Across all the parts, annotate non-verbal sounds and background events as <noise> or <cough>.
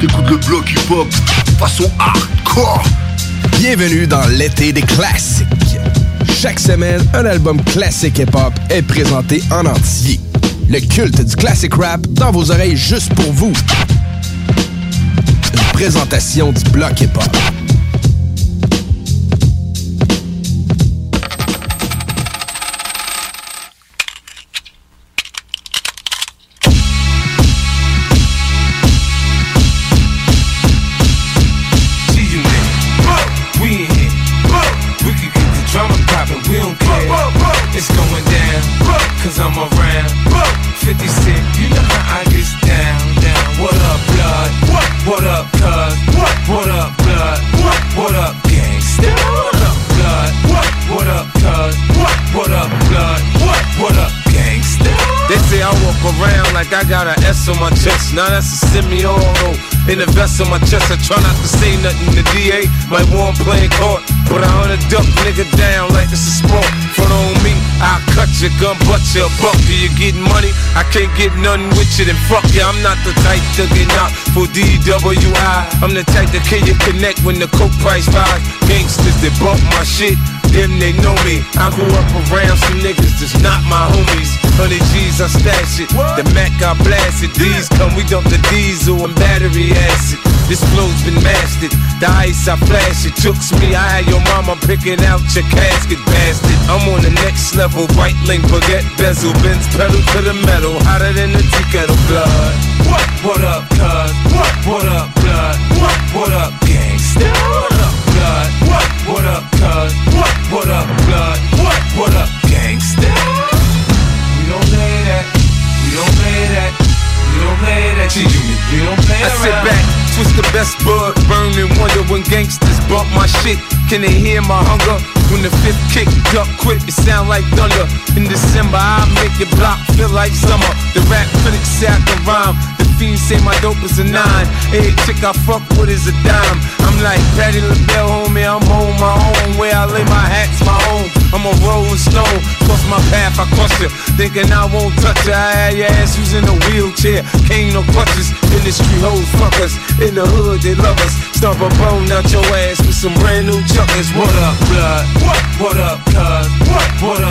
Le bloc hip-hop façon hardcore. Bienvenue dans l'été des classiques. Chaque semaine, un album classique hip-hop est présenté en entier. Le culte du classic rap dans vos oreilles juste pour vous. Une présentation du bloc hip-hop. Got an S on my chest. Now that's a semi-auto. In the vest on my chest, I try not to say nothing. The DA might want playing court, but I hunt a duck nigga down like it's a sport. Front on me, I'll cut your gun, butt your buck. Do you get money? I can't get nothing with you, then fuck you. I'm not the type to get knocked for DWI. I'm the type to kill you connect when the coke price rise. Gangsters that bump my shit, them they know me. I grew up around some niggas that's not my homies. Honey G's, I stash it. The Mac, I blast it. These come, we dump the diesel and battery acid. This flow's been mastered. The ice, I flash it. Tooks me, I had your mama picking out your casket, bastard. I'm on the next level. Right link, baguette, bezel, bends, pedal to the metal. Hotter than the tea kettle blood. What? What up, cuz? What? What up, blood? What? What up, What? What up, cuz? What? What up, blood? What? What up, gangsta? We don't play that. We don't play that. We don't play that. Unit. We don't play I sit back, twist the best bud, burn and wonder when gangsters bump my shit. Can they hear my hunger? When the fifth kick duck quick, it sound like thunder. In December, I make your block feel like summer. The rap critics I can rhyme. The fiends say my dope is a nine. Every chick I fuck with is a dime. I'm like Patti LaBelle, homie. I'm on my own. Where I lay my hat's my home. I'm a rolling stone. Cross my path, I cross it. Thinking I won't touch it. I had your ass who's in a wheelchair. Cane no crutches. Industry hoes fuck us. In the hood, they love us. Stomp a bone out your ass with some brand new chuckers. What up, blood? What? What up, cuz? What? What up,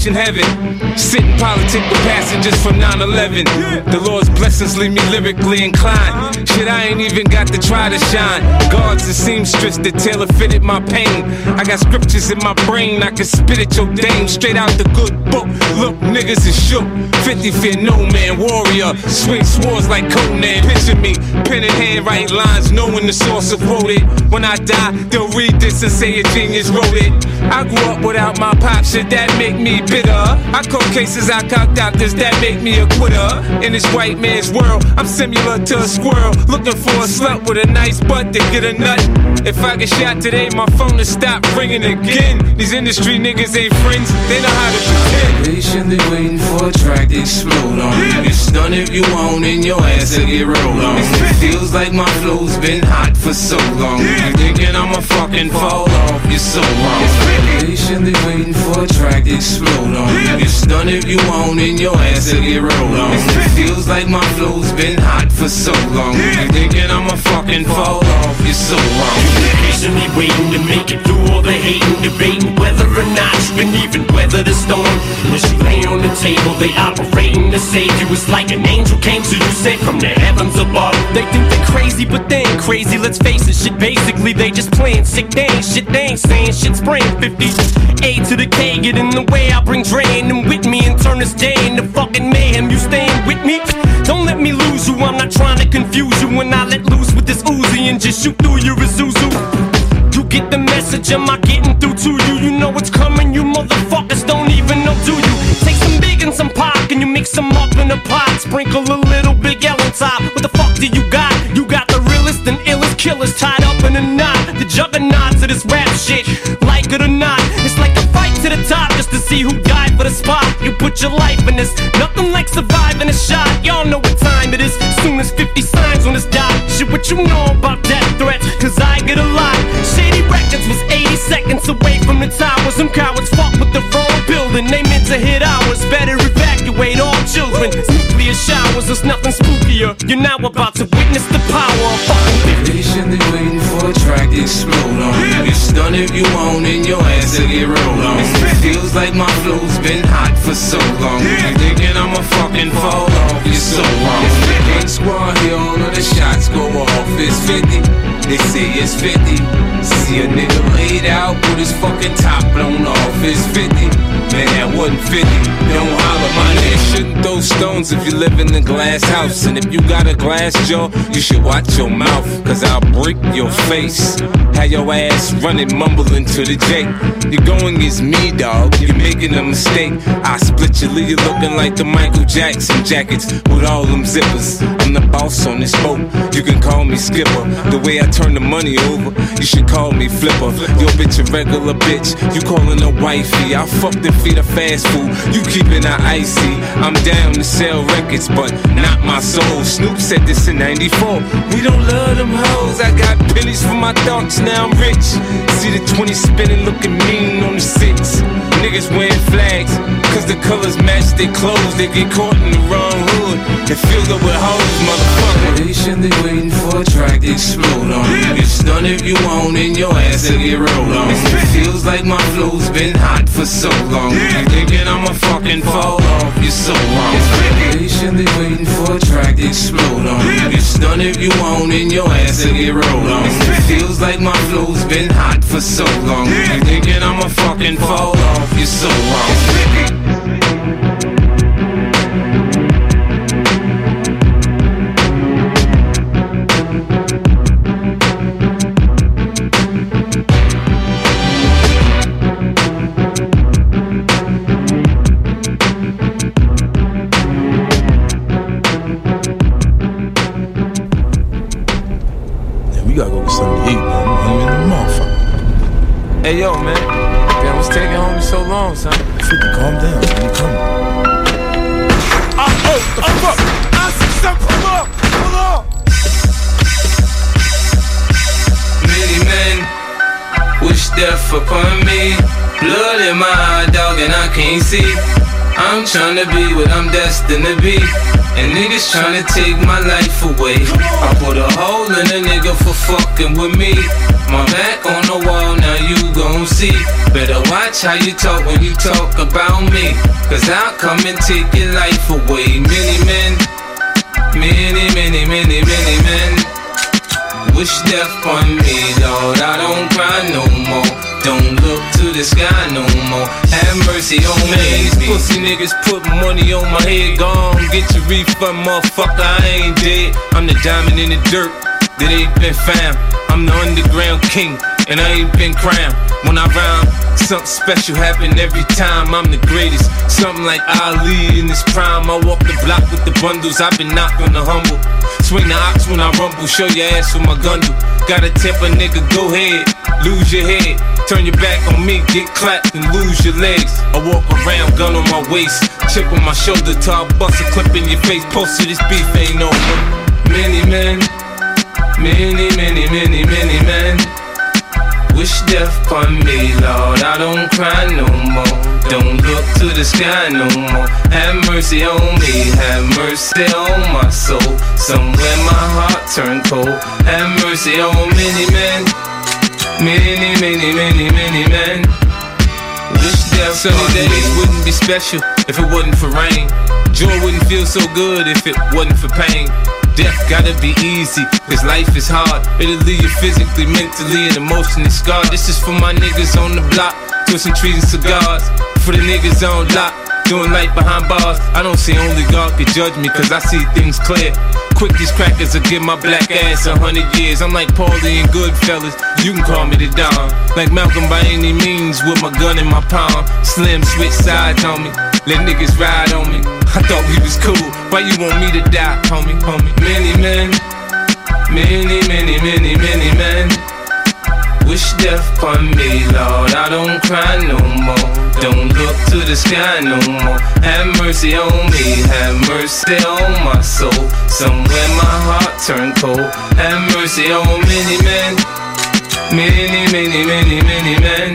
Destination heaven. Sitting politic with passengers from 9 11. The Lord's blessings leave me lyrically inclined. Shit, I ain't even got to try to shine. Guards and seamstress that tailor fitted my pain. I got scriptures in my brain, I can spit at your day game straight out the good book. Look, niggas is shook. 50 fear no man, warrior. Swing swords like Conan. Picture me, pen in hand, write lines, knowing the source of wrote it. When I die, they'll read this and say a genius wrote it. I grew up without my pop, shit that make me bitter. I call cases, I call doctors that make me a quitter. In this white man's world, I'm similar to a squirrel. Looking for a slut with a nice butt to get a nut. If I get shot today, my phone will stop ringing again. These industry niggas ain't friends they know how to pretend. Patiently waiting for a track to explode on. You get stunned if you want, and your ass will get rolled on. It feels like my flow's been hot for so long. You thinking I'ma fucking fall off? You're so wrong. Patiently waiting for a track to explode on. You get stunned if you want, and your ass will get rolled on. It feels like my flow's been hot for so long. You thinking I'ma fucking fall off? You're so wrong. Patiently waiting to make it through all the hating, debating whether or not you can even weather the storm. As you lay on the table, they operating to save you. It's like an angel came to you, sent from the heavens above. They think they're crazy, but they ain't crazy. Let's face it, shit. Basically, they just playing sick. They shit. They ain't saying shit. Spraying 50. A to the K, get in the way. I bring drain them with me and turn this day into fucking mayhem. You staying with me? Don't let me lose you. I'm not trying to confuse you when I let loose with this Uzi and just shoot through your Isuzu. You get the message, am I getting through to you? You know what's coming, you motherfuckers don't even know, do you? Take some big and some pop, and you mix them up in a pot. Sprinkle a little Big L on top. What the fuck do you got? You got the realest and illest killers tied up in a knot. The juggernauts of this rap shit, like it or not. The top just to see who died for the spot. You put your life in this, nothing like surviving a shot. Y'all know what time it is. Soon as 50 signs on this dot. Shit, what you know about death threats? Cause I get a lot. Shady Records was 80 seconds away from the tower. Some cowards children. Nuclear showers, there's nothing spookier. You're now about to witness the power of fucking Patiently waiting for a track to explode on. You get stunned if you want, and your ass will get rolled on. It feels like my flow's been hot for so long. You thinking I'ma fucking fall off? You're so wrong. The shots go off. It's 50. They say it's 50. See a nigga laid out with his fucking top blown off. It's 50. Man, that wasn't 50. Don't holler, my nigga. Shouldn't throw stones if you live in a glass house. And if you got a glass jaw, you should watch your mouth. Cause I'll break your face. Have your ass running, mumbling to the J. You're going against me, dog. You're making a mistake. I split you, leave you looking like the Michael Jackson jackets with all them zippers. I'm the boss on this boat. You can call me skipper. The way I turn the money over, you should call me flipper. Your bitch a regular bitch. You calling her wifey. I fucked and feed her fast food. You keeping her icy. I'm down to sell records, but not my soul. Snoop said this in 94. We don't love them hoes. I got pennies for my thoughts, now I'm rich. See the 20 spinning, looking mean on the six. Niggas wearing flags, cause the colors match their clothes. They get caught in the wrong hood and filled up with hoes, motherfucker. Patiently waiting for a track to explode on. Get stunned if you want, and your ass will get rolled on. It feels like my flow's been hot for so long. You thinking I'ma fucking fall off? You're so wrong. Patiently waiting for a track to explode on. Get stunned if you want, and your ass will get rolled on. It feels like my flow's been hot for so long. You thinking I'ma fucking fall off? You're so wrong. Upon me. Blood in my eye, dog, and I can't see. I'm tryna be what I'm destined to be. And niggas tryna take my life away. I put a hole in a nigga for fucking with me. My back on the wall, now you gon' see. Better watch how you talk when you talk about me. Cause I'll come and take your life away. Many men, many, many, many, many men. Wish death on me, Lord. I don't cry no more. Don't look to the sky no more. Have mercy on me. These pussy niggas put money on my head. Gone, get your refund, motherfucker. I ain't dead. I'm the diamond in the dirt that ain't been found. I'm the underground king, and I ain't been crowned. When I rhyme, something special happen every time. I'm the greatest. Something like Ali in his prime. I walk the block with the bundles. I've been knocked on the humble. Swing the ox when I rumble. Show your ass with my gun. Gotta temper, nigga, go ahead. Lose your head. Turn your back on me, get clapped and lose your legs. I walk around, gun on my waist. Chip on my shoulder I bust a clip in your face. Posted this beef ain't over. Many men. Many, many, many, many men wish death upon me, Lord. I don't cry no more. Don't look to the sky no more. Have mercy on me, have mercy on my soul. Somewhere my heart turned cold. Have mercy on many men, many, many, many, many men. Wish death Sunny days wouldn't be special if it wasn't for rain. Joy wouldn't feel so good if it wasn't for pain. Death gotta be easy, cause life is hard. It'll leave you physically, mentally, and emotionally scarred. This is for my niggas on the block, twisting trees and cigars. For the niggas on lock, doing life behind bars. I don't see only God could judge me, cause I see things clear. Quick, these crackers will give my black ass a hundred years. I'm like Paulie and Goodfellas, you can call me the Don. Like Malcolm by any means, with my gun in my palm. Slim switch sides on me, let niggas ride on me. I thought we was cool, why you want me to die, homie, homie? Many men, many, many, many, many men. Wish death upon me, Lord. I don't cry no more. Don't look to the sky no more. Have mercy on me, have mercy on my soul. Somewhere my heart turned cold. Have mercy on many men, many, many, many, many men.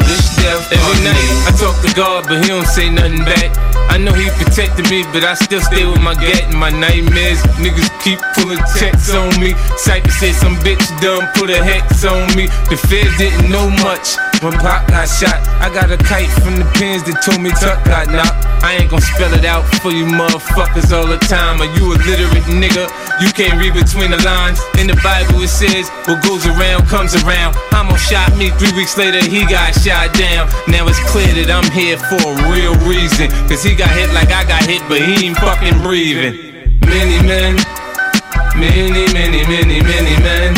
Wish death Every night I talk to God, but He don't say nothing back. I know He protected me, but I still stay with my gat and my nightmares. Niggas keep pulling checks on me. Cypher said some bitch done put a hex on me. The feds didn't know much when Pop got shot. I got a kite from the pins that told me Tuck got knocked. I ain't gon' spell it out for you motherfuckers all the time. Are you a literate nigga? You can't read between the lines. In the Bible it says, what goes around comes around. Hamo shot me, three weeks later he got shot down. Now it's clear that I'm here for a real reason. Cause got hit like I got hit, but he ain't fucking breathing. Many men, many, many, many, many men.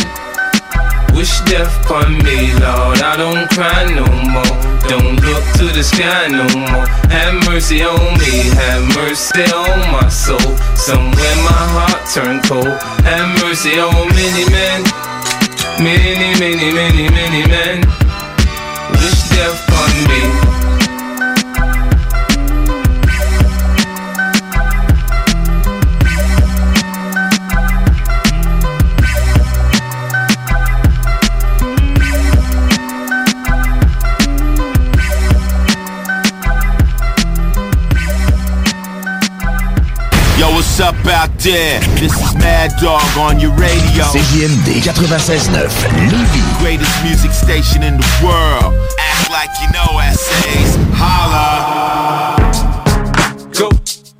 Wish death upon me, Lord. I don't cry no more. Don't look to the sky no more. Have mercy on me, have mercy on my soul. Somewhere my heart turned cold. Have mercy on many men, many, many, many, many men. Wish death upon me. Up out there? This is Mad Dog on your radio. CJMD 96.9 Lévis. Greatest music station in the world. Act like you know essays. Holla. Go,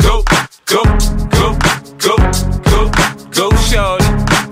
go, go, go, go, go, go, shorty.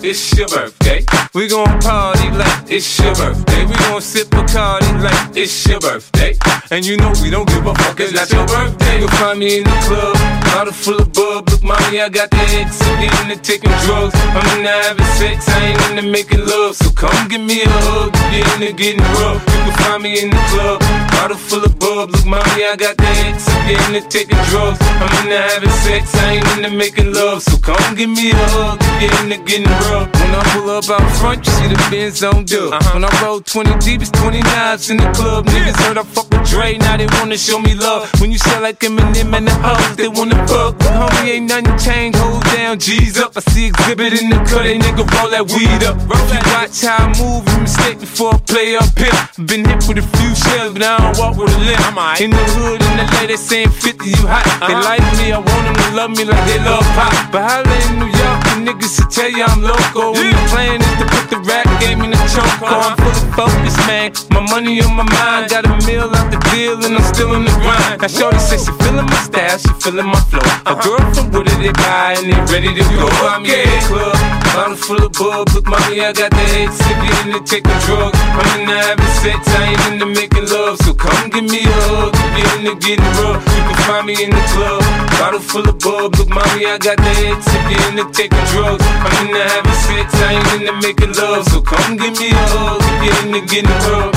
It's your birthday. We gon' party like it's your birthday. We gon' sip Bacardi like it's your birthday. And you know we don't give a fuck, it's not your birthday. You'll find me in the club, bottle full of bub. Look, mommy, I got the X. I'm into taking drugs. I'm into having sex, I ain't into making love. So come give me a hug, get into getting rough. You can find me in the club, bottle full of bub. Look, mommy, I got the X. I'm into taking drugs. I'm into having sex, I ain't into making love. So come give me a hug, get into getting rough. When I pull up out front, you see the Benz on dub. Uh-huh. When I roll 20 deep, it's 29s in the club. Niggas heard I fuck with Dre, now they wanna show me love. When you sell like Eminem and the hoes, they wanna fuck. Homie, ain't nothing changed, hold down, G's up. I see exhibit in the cut, they nigga roll that weed up. If you watch how I move, you mistake before I play up here. Been hit with a few shells, but I don't walk with a limp. In the hood, in the lady saying 50, you hot. They like me, I want them to love me like they love pop. But holla in New York, the niggas should tell you I'm local. When the plan is to put the rap game in the choke. I'm fully focused, man. My money on my mind. Got a meal out the deal, and I'm still in the grind. Now, Shorty says she feeling my style, she feeling my flow. A uh-huh. girl from Wooded, they buy, and they ready to go. Find me in the club, bottle full of bub. Look, mommy, I got the head sippy in the taking drugs. I'm in the having sex, I ain't into making love. So come give me a hug, if you're into getting rough. You can find me in the club, bottle full of bub. Look, mommy, I got the head sippy in the taking drugs. I'm in the having sex, I ain't into making love. So come give me a hug, if you're into getting rough.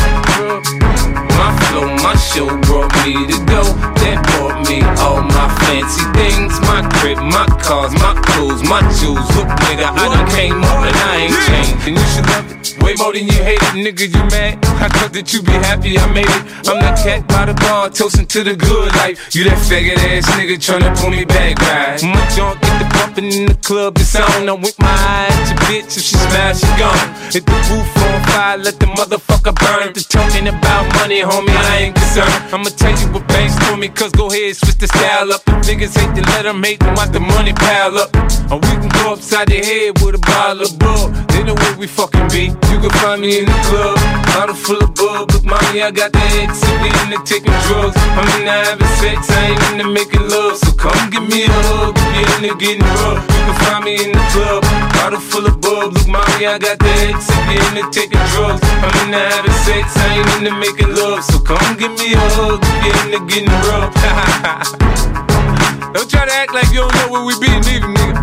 My flow, my show brought me to go. That brought me all my fancy things. My crib, my cars, my clothes, my shoes. Look, nigga, I done came up and I ain't changed. And you should love it way more than you hate it, nigga. You mad? I thought that you be happy I made it. I'm that cat by the bar, toasting to the good life. You that faggot ass nigga tryna pull me back, right? My junk get the bumping in the club, it's on. I'm with my eye at your bitch. If she smash, she gone. Hit the roof on fire, let the motherfucker burn. The talking about money, homie, I ain't concerned. I'ma tell you what banks told me, cause go ahead, switch the style up. If niggas hate to let them hate them, watch the money pile up. Or we can go upside the head with a bottle of bull. They know where we fucking be. You can find me in the club, bottle full of bub. Look, mommy, I got the head sippy in the taking drugs. I'm in the having sex, I ain't into making love. So come give me a hug if you're into getting rough. You can find me in the club, bottle full of bub. Look, mommy, I got the head sippy in the taking drugs. I'm in the having sex, I ain't into making love. So come give me a hug if you're into getting rough. <laughs> don't try to act like you don't know where we be, neither, nigga.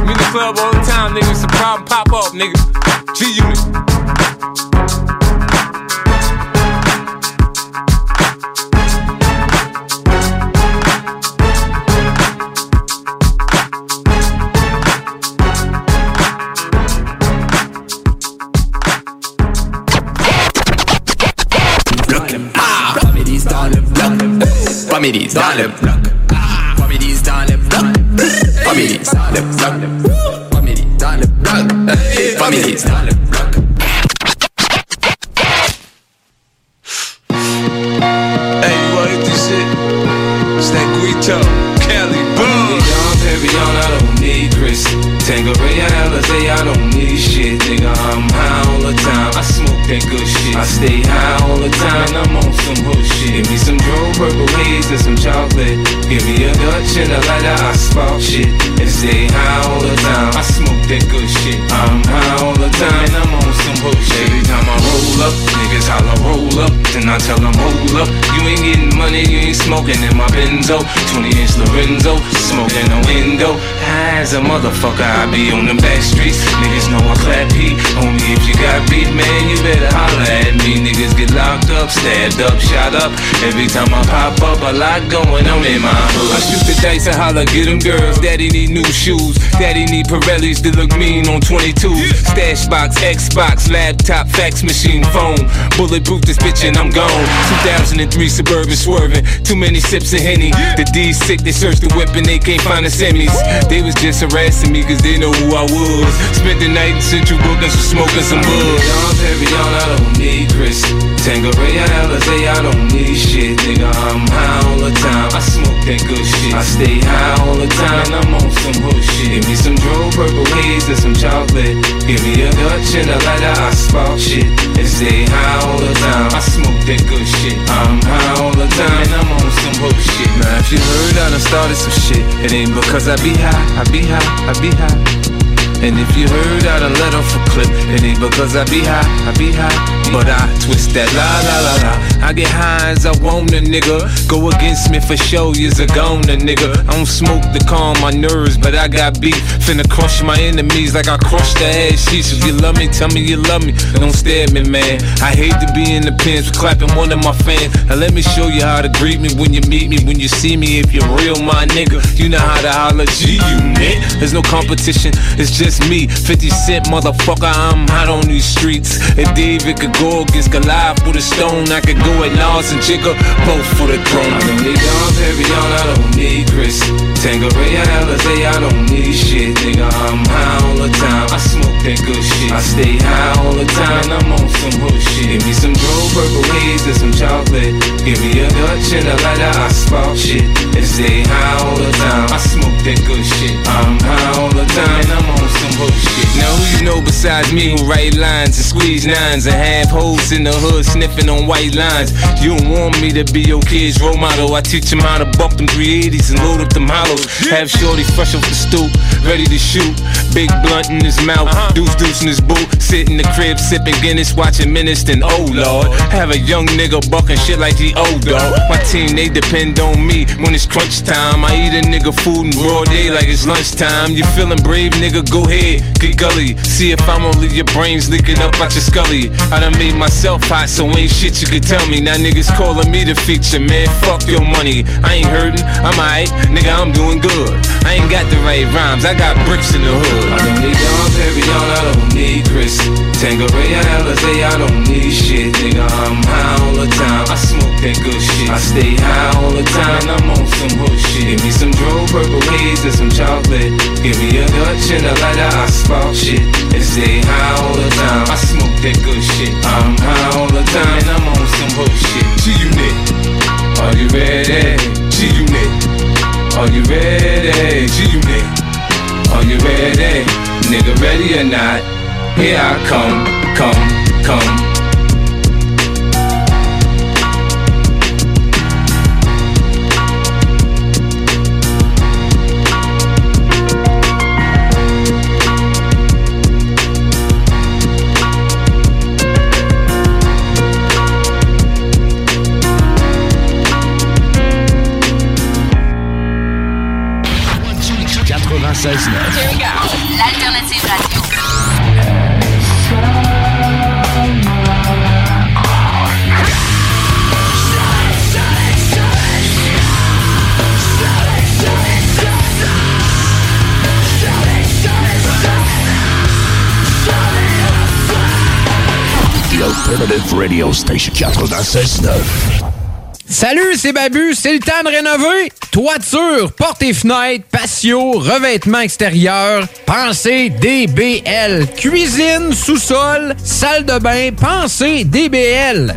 I'm in the club all the time, nigga. It's a problem, pop up, nigga. G Unit. Families dans le bloc. Families dans le bloc. Families dans le bloc. Families dans le bloc. Families dans le bloc. Hey, you wanna hit this shit? It's that Guito, Kelly, boom. Dom Perignon, I don't need Chris. Tanqueray, Alizé, I don't need shit. Nigga, I'm high all the time. I smoke that good shit. I stay high all the time. I'm on some hood shit. Give me some dro Purple Haze and some chocolate. Give me a Dutch and a lighter. I spark shit. And stay high all the time. I smoke that good shit. I'm high all the time. And I'm on some hood shit. Every time I roll up, niggas holla roll up. Then I tell them hold up. You ain't getting money, you ain't smoking in my Benzo. 20 inch Lorenzo, smoking a window. High as a motherfucker, I be on them back streets. Niggas know I clap heat. Homie, if you got beat, man, you better holla at me. Niggas get locked up, stabbed up, shot up. Every time I pop up, a lot going on in my hood. I shoot the dice and holla, get them girls. Daddy need new shoes. Daddy need Pirellis that look mean on 22. Stash box, Xbox, laptop, fax machine, phone. Bulletproof this bitch and I'm gone. 2003 Suburban swerving. Too many sips of Henny. The D's sick, they search the whip and they can't find the semis. They was just harassing me cause they know who I was. Spent the night in Central Booking, so smoking some bud. Dom Perignon, I don't need Chris. Tanqueray, Alizé, I don't need shit. Nigga, I'm high all the time. I smoke that good shit. I stay high all the time. And I'm on some hood shit. Give me some dro Purple Haze and some chocolate. Give me a Dutch and a lighter. I spark shit. And stay high all the time. I smoke that good shit. I'm high all the time. And I'm on some hood shit. Now, if you heard I done started some shit, it ain't because I be high. I be high. I be high you and if you heard I done letter for clip. It ain't because I be high, I be high. But I twist that la la la la. I get high as I want a nigga. Go against me for show, you's a nigga. I don't smoke to calm my nerves, but I got beef. Finna crush my enemies like I crushed the ass sheets. If you love me, tell me you love me. Don't stare at me, man. I hate to be in the pins clapping one of my fans. Now let me show you how to greet me when you meet me, when you see me. If you're real, my nigga, you know how to holler G unit. There's no competition, it's just me. 50 Cent, motherfucker, I'm hot on these streets. If David could go against Goliath with a stone, I could go at Nas and Jigga, both for the throne. I don't need Dom Perignon, I don't need Chris. Tanqueray, Alizé, I don't need shit, nigga. I'm high all the time. I smoke that good shit. I stay high all the time. I'm on some hood shit. Give me some dro, purple haze and some chocolate. Give me a Dutch and a lighter, I spark shit. And stay high all the time. I smoke that good shit. I'm high all the time. And I'm on some shit. Now who you know besides me who write lines and squeeze nines and have hoes in the hood sniffing on white lines? You don't want me to be your kid's role model. I teach him how to bump them 380s and load up them hollows. Have shorty fresh off the stoop, ready to shoot. Big blunt in his mouth, uh-huh. deuce deuce in his boot. Sit in the crib sipping Guinness, watching Menace. Then oh lord, have a young nigga bucking shit like he old dog. My team they depend on me when it's crunch time. I eat a nigga food in broad day like it's lunchtime. You feeling brave, nigga? Go ahead, get gully. See if I'm gonna your brains leaking up out your scully. I done made myself hot, so ain't shit you could tell me. Now niggas calling me the feature, man. Fuck your money. I ain't hurting, I'm alright, nigga. I'm doing good. I ain't got the right rhymes, I got bricks in the hood. I don't need Dom Perignon, I don't need Chris. Tanqueray, Alizé, I don't need shit, nigga. I'm high all the time. I smoke that good shit. I stay high all the time. I'm on some hood shit. Give me some dro, purple haze and some chocolate. Give me a Dutch and a lighter, I spark shit. And stay high all the time. I smoke that good shit. I'm high all the time. And I'm on some hood shit. G-Unit, are you ready? G-Unit, are you ready? G-Unit, are you ready? Nigga, ready or not? Here I come, come, come. Radio Station 96.9. Salut, c'est Babu, c'est le temps de rénover. Toiture, portes et fenêtres, patio, revêtement extérieur, pensez DBL. Cuisine, sous-sol, salle de bain, pensez DBL.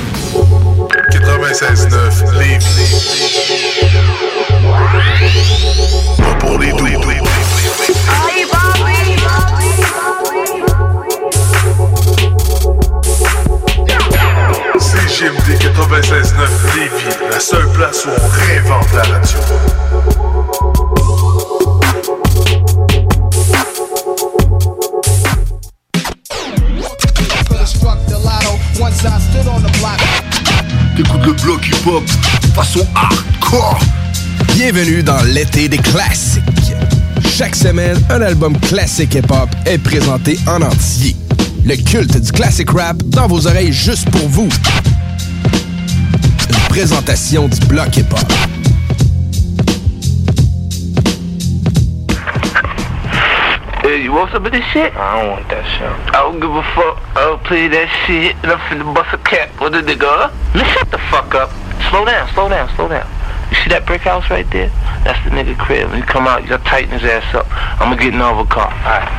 96.9 Lévis. Pas pour les doux. CGMD 96.9 Lévis, la seule place où on réinvente la radio. Once I stood on the block. T'écoutes le bloc hip-hop façon hardcore. Bienvenue dans l'été des classiques. Chaque semaine, un album classique hip-hop est présenté en entier. Le culte du classic rap dans vos oreilles juste pour vous. présentation du Bloc Hip you want some of this shit? I don't want that shit. I don't give a fuck. I don't play that shit and I'm finna bust a cap with a nigga. Man, shut the fuck up. Slow down, slow down, slow down. You see that brick house right there? That's the nigga crib. When you come out, you gotta tighten his ass up. I'm gonna get in over car. Alright.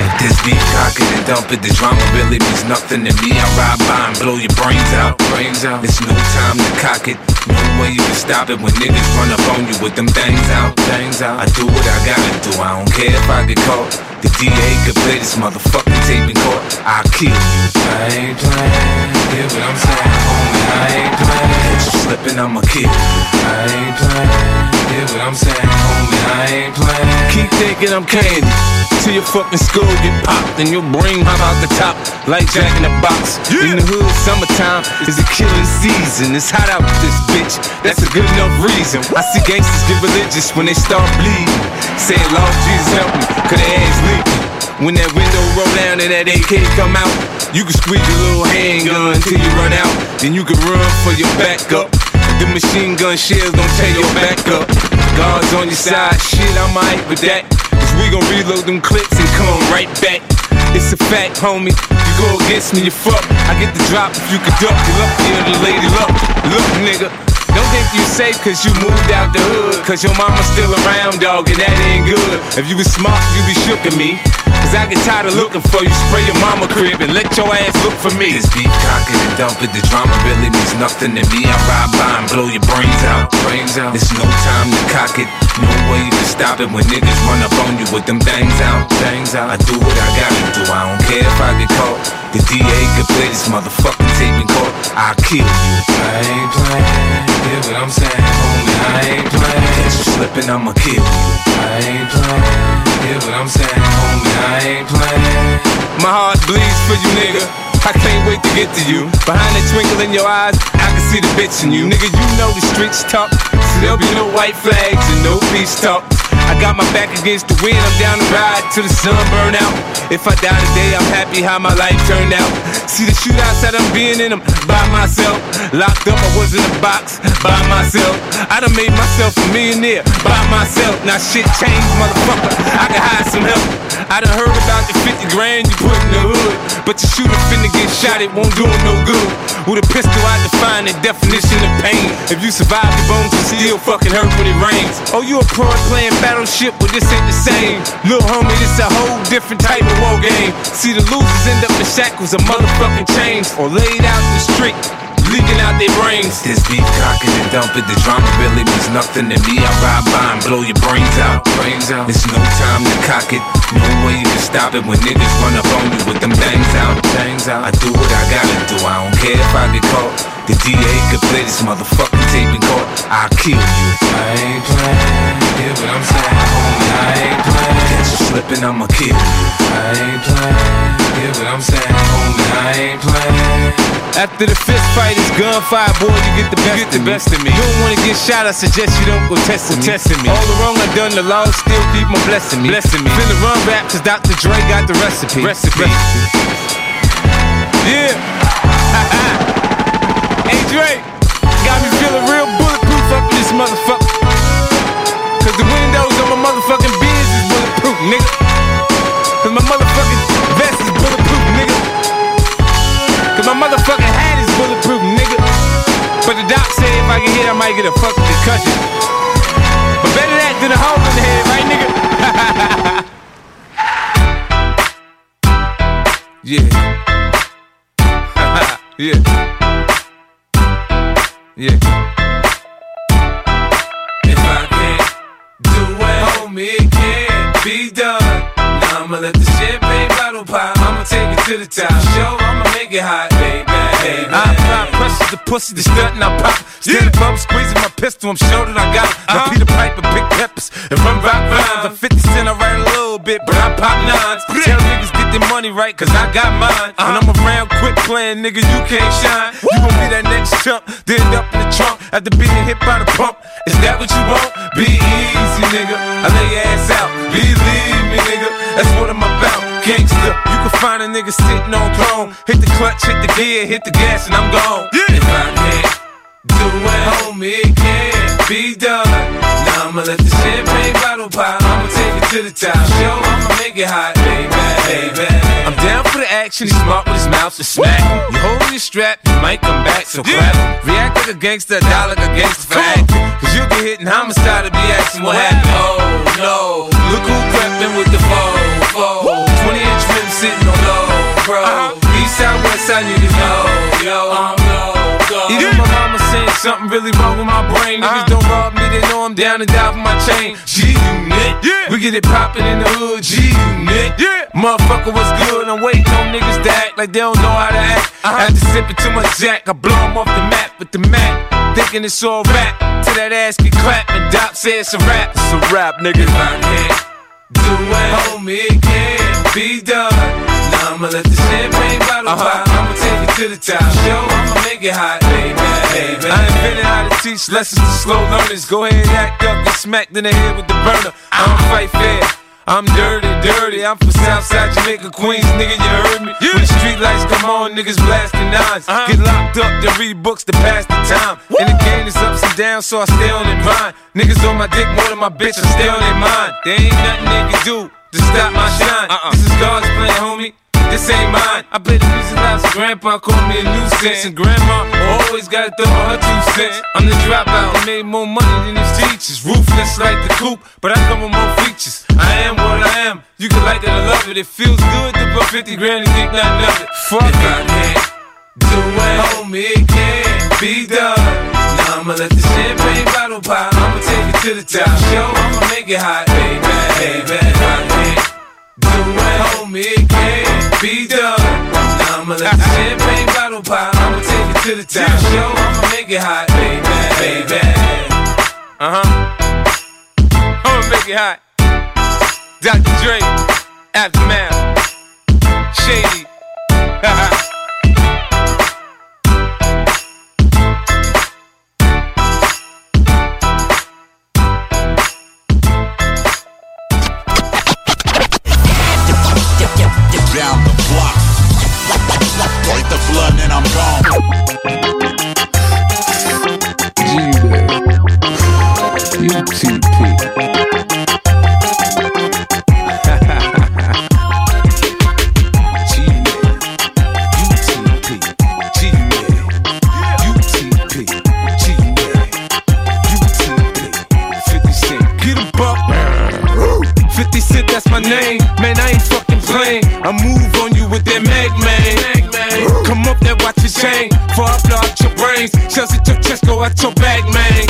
If this beat cock it and dump it, the drama really means nothing to me. I ride by and blow your brains out. Brains out. It's no time to cock it. No way you can stop it when niggas run up on you with them things out. Things out. I do what I gotta do. I don't care if I get caught. The DA could play this motherfucking tape in court. I'll kill you. I ain't playing. Hear what I'm saying, homie? I ain't playing. Catch you slipping, I'ma kill you. I ain't playing. Hear what I'm saying, homie? I ain't playing. Keep thinking I'm candy. Till your fucking skull get popped and your brain pop out the top like Jack in the Box. In the hood, summertime is a killing season. It's hot out with this bitch. That's a good enough reason. I see gangsters get religious when they start bleeding. Saying, Lord Jesus help me, cause their ass leaking. When that window roll down and that AK come out, you can squeeze your little handgun till you run out. Then you can run for your backup. The machine gun shells don't tear your back up. Guards on your side, shit, I'm alright with that. Cause we gon' reload them clips and come right back. It's a fact, homie. You go against me, you fuck. I get the drop if you can duck. You lucky or the lady luck. Look, nigga. Don't think you safe cause you moved out the hood. Cause your mama's still around, dog, and that ain't good. If you was smart, you be shook at me. I get tired of looking for you. Spray your mama crib and let your ass look for me. This beat cock it and dump it. The drama really means nothing to me. I ride by and blow your brains out. Brains out. It's no time to cock it. No way to stop it when niggas run up on you with them things out. Things out. I do what I gotta do. I don't care if I get caught. The DA could play this motherfucking tape in court. I'll kill you. I ain't playing. Hear what I'm saying, homie? I ain't playing. Catch you slipping, I'ma kill you. I ain't playing. Hear what I'm saying, homie? I ain't playing. My heart bleeds for you, nigga. I can't wait to get to you. Behind the twinkle in your eyes, I can see the bitch in you. Nigga, you know the streets talk. So there'll be no white flags and no peace talk. I got my back against the wind, I'm down to ride till the sun burn out. If I die today, I'm happy how my life turned out. See the shootouts that I'm being in them by myself. Locked up, I was in a box by myself. I done made myself a millionaire by myself. Now shit changed, motherfucker. I can hide some help. I done heard about the 50 grand you put in the hood. But your shooter finna get shot, it won't do him no good. With a pistol, I define the definition of pain. If you survive the bones, you still fucking hurt when it rains. Oh, you a pro playing playing battleship, but this ain't the same. Little homie, this a whole different type of war game. See, the losers end up in shackles of motherfucking chains or laid out the street. Leaking out their brains. This beef cocking and dump it. The drama really means nothing to me. I ride by and blow your brains out. Brains out. It's no time to cock it. No way you can stop it when niggas run up on you with them bangs out. Things out. I do what I gotta do. I don't care if I get caught. The DA could play this motherfucking tape in court. I'll kill you. I ain't playing. Hear what I'm saying, homie? I ain't playing. Catch you slipping, I'ma kill you. I ain't playing. Hear what I'm saying, homie? I ain't playing. After the fist fight, it's gunfire, boy, you get the best, you get the best of me. You don't wanna get shot, I suggest you don't go testing me. Testing me. All the wrong I done, the law still keep on blessing me. Blessing me. Finna run rap, cause Dr. Dre got the recipe. Recipe. Yeah. <laughs> hey, Dre, got me feeling real bulletproof up this motherfucker. Cause the windows on my motherfucking Benz is bulletproof, nigga. Motherfucking hat is bulletproof, nigga. But the doc said if I get hit, I might get a fucking concussion. But better that than a hole in the head, right, nigga? <laughs> yeah. <laughs> yeah. Yeah. If I can't do it, homie, it can't be done. Now I'ma let the champagne bottle pop. I'ma take it to the top. Show, make it hot, baby. baby. I apply pressure to pussy, the stunt and I pop. Standing yeah. up, squeezing my pistol, I'm sure that I got it. Uh-huh. Peter Piper, pick peppers, If I'm rock vines. I'm 50 cent, I write a little bit, but I pop nines. Tell niggas get their money right, cause I got mine. Uh-huh. When I'm around, quit playing, nigga, you can't shine. Woo. You gon' be that next chump, then end up in the trunk after being hit by the pump. Is that what you want? Be easy, nigga. I lay your ass out, believe me, nigga. That's what I'm about find a nigga sitting on throne. Hit the clutch, hit the gear, hit the gas, and I'm gone. If I can't do it, homie, it can't be done. Now I'ma let the champagne bottle pop. I'ma take it to the top. Show, I'ma make it hot, baby, baby. I'm down for the action. He's smart with his mouth to smack. You holding your strap, you might come back, so clap. React like a gangster, die like a gangster for acting. Cause you get hit and homicide to be asking what happened. Oh no, look who crept in with the foe, foe. 20 inch sitting on low, bro. Uh-huh. East side, west side, niggas know, yo, I'm low. Even my mama saying something really wrong with my brain. Niggas uh-huh. don't rob me, they know I'm down and die for my chain. G unit, we get it poppin' in the hood. G unit, motherfucker, what's good? I'm waiting on niggas to act like they don't know how to act. Uh-huh. After sipping too much Jack, I blow 'em off the map with the Mac. Thinking it's all rap, till that ass get clapped and Doc says it's a rap. It's a rap, nigga. If I can't do it, homie, it can't be done. Now I'ma let the champagne bottle pop. I'ma take it to the top. Show, I'ma make it hot, baby, baby. I invented how to teach lessons to slow learners. Go ahead, act up, get smacked in the head with the burner. I don't fight fair. I'm dirty, dirty. I'm from Southside Jamaica, Queens, nigga. You heard me? When the street lights come on, niggas blasting nines. Uh-huh. Get locked up to read books to pass the time. And the game is ups and downs, so I stay on it grind. Niggas on my dick more than my bitch, I stay on their mind. There ain't nothing they can do to stop my shine. Uh-uh. This is God's plan, homie. This ain't mine. I play the music loud, so grandpa called me a nuisance. And grandma always gotta throw her two cents. I'm the dropout, I made more money than his teachers. Ruthless like the coop, but I come with more features. I am what I am. You can like it or love it. It feels good to put 50 grand and think nothing of it. Fuck if I can't do it, homie, it can't be done. I'ma let the champagne bottle pop. I'ma take it to the top. Show, I'ma make it hot, baby, baby. If I can't do it, homie, it can't be done. I'ma let the champagne bottle pop. I'ma take it to the top. Show, I'ma make it hot, baby, baby. Uh huh. I'ma make it hot. Dr. Dre, Aftermath, Shady. Out your bag, man.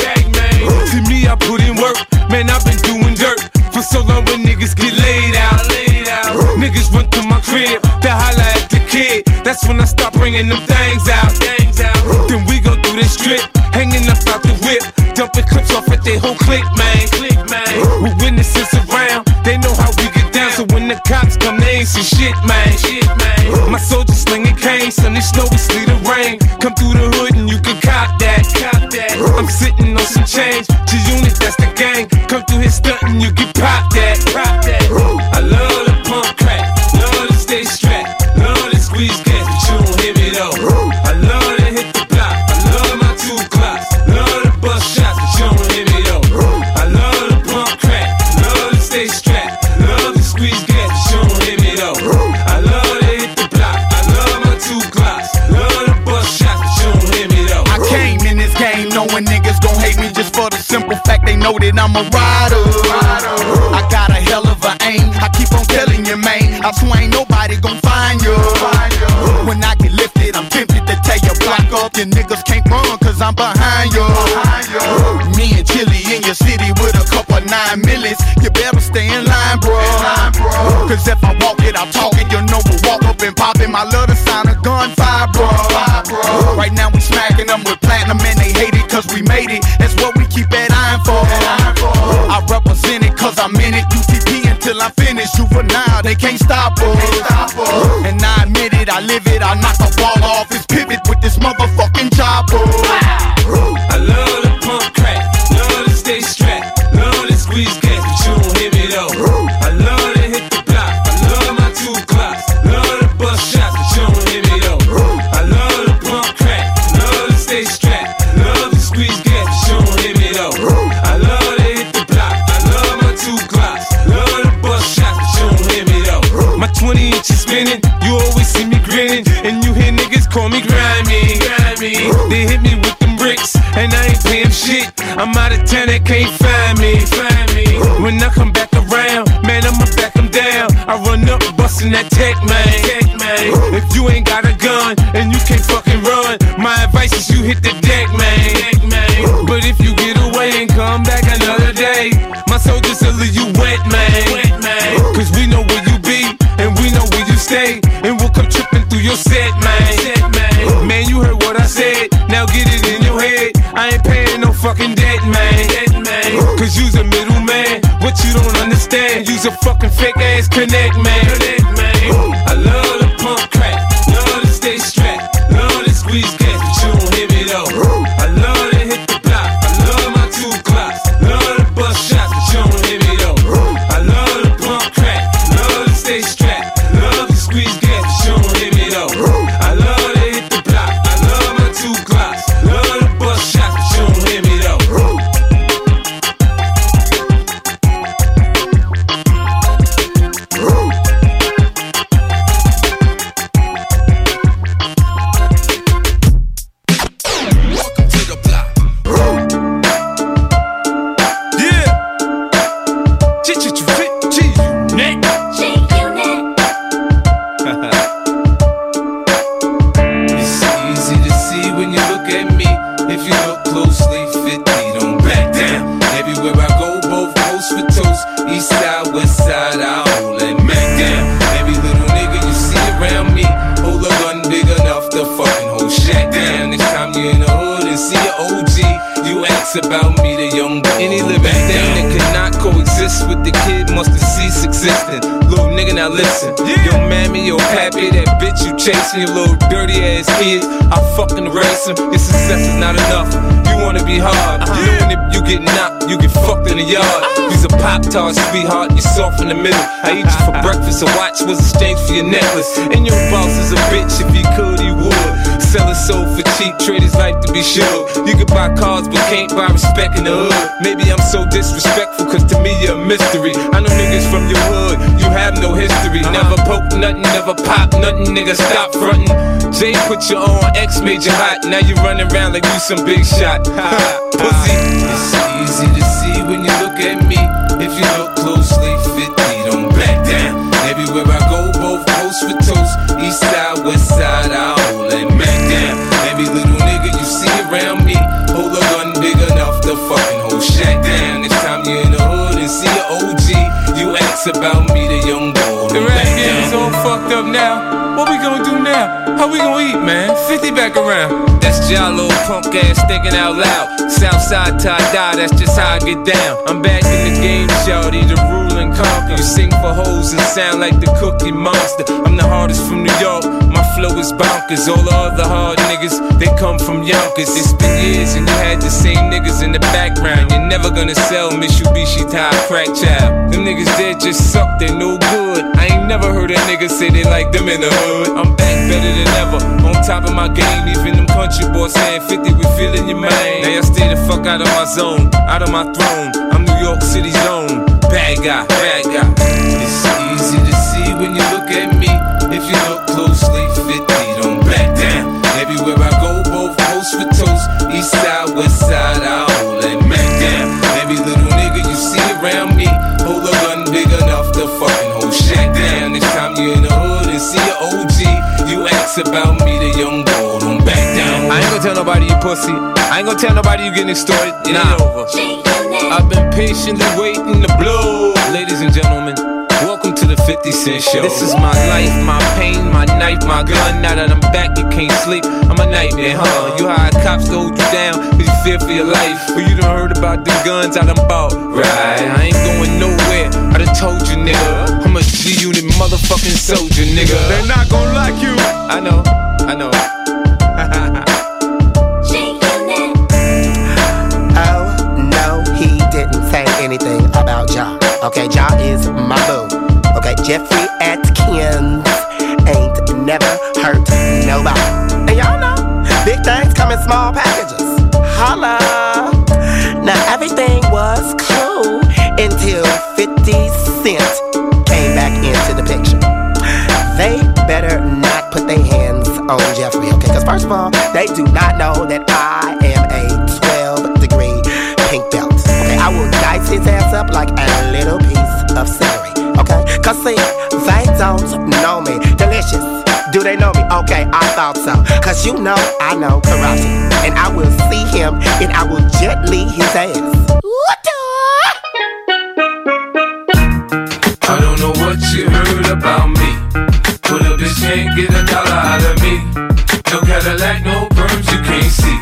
See me, I put in work. Man, I've been doing dirt for so long when niggas get laid out. Niggas run to my crib, they holla at the kid. That's when I start bringing them things out. Then we go through this strip, hanging up out the whip, dumping clips off at their whole clique, I'm in it. UTP until I'm finish. Juvenile, they can't stop us. And I admit it, I live it. I knock the wall off his pivot with this motherfucking hit the deck, man. But if you get away and come back another day, my soldiers will leave you wet, man. Cause we know where you be and we know where you stay, and we'll come tripping through your set, man. Man. You heard what I said. Now get it in your head. I ain't paying no fucking debt, man. Cause you's a middleman. What you don't understand, you's a fucking fake ass. Connect, man. Tart, sweetheart, you soft in the middle. I eat you for breakfast, a watch was exchange for your necklace. And your boss is a bitch, if he could, he would. Sell his soul for cheap, trade his life to be sure. You can buy cars, but can't buy respect in the hood. Maybe I'm so disrespectful, cause to me you're a mystery. I know niggas from your hood, you have no history. Uh-huh. Never poke nothing, never pop nothing, nigga, stop frontin'. Jay put you on, X made you hot. Now you running around like you some big shot. <laughs> Pussy. It's easy to see when you look at me. You look about me, the young boy. The rap game is all fucked up now. What we gonna do now? How we gonna eat, man? 50 back around. That's Jalo, punk ass thinking out loud. Southside tie dye, that's just how I get down. I'm back in the game, shawty, the rule and conquer. You sing for hoes and sound like the cookie monster. I'm the hardest from New York, my flow is bonkers. All the other hard niggas, they come from Yonkers. It's been years and you had the same niggas in the background. You're never gonna sell Mitsubishi tie crack child. Them niggas dead just suck, they no good. I ain't never heard a nigga say they like them in the hood. I'm back better than ever, on top of my game. Even them country boys saying 50, we feeling your man. Now y'all stay the fuck out of my zone, out of my throne. I'm New York City's own. Bad guy, bad guy. It's easy to see when you look at me. If you look closely, 50 don't back down. Everywhere I go, both coast for toast. East side, west side, tell nobody you pussy. I ain't gonna tell nobody you getting extorted. It ain't over. I've been patiently waiting to blow. Ladies and gentlemen, welcome to the 50 Cent Show. This is my life, my pain, my knife, my gun. Now that I'm back, you can't sleep. I'm a nightmare, huh? You hide cops hold you down, cause you fear for your life. But you done heard about the guns I done bought. Right, I ain't going nowhere. I done told you, nigga. I'm a G unit motherfucking soldier, nigga. They're not gonna like you. I know, anything about Ja. Okay, Ja is my boo. Okay, Jeffrey Atkins ain't never hurt nobody. And y'all know, big things come in small packages. Holla. Now, everything was cool until 50 Cent came back into the picture. They better not put their hands on Jeffrey, okay? Because, first of all, they do not know that I like a little piece of celery, okay? Cause see, they don't know me. Delicious. Do they know me? Okay, I thought so. Cause you know I know karate. And I will see him and I will gently his ass. What I don't know what you heard about me. But a bitch can't get a dollar out of me. No Cadillac, no perms, you can't see.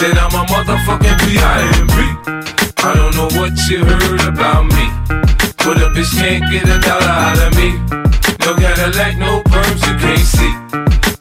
Then I'm a motherfucking P.I.M.P. I don't know what you heard about me. But a bitch can't get a dollar out of me. No Cadillac, no perms you can't see.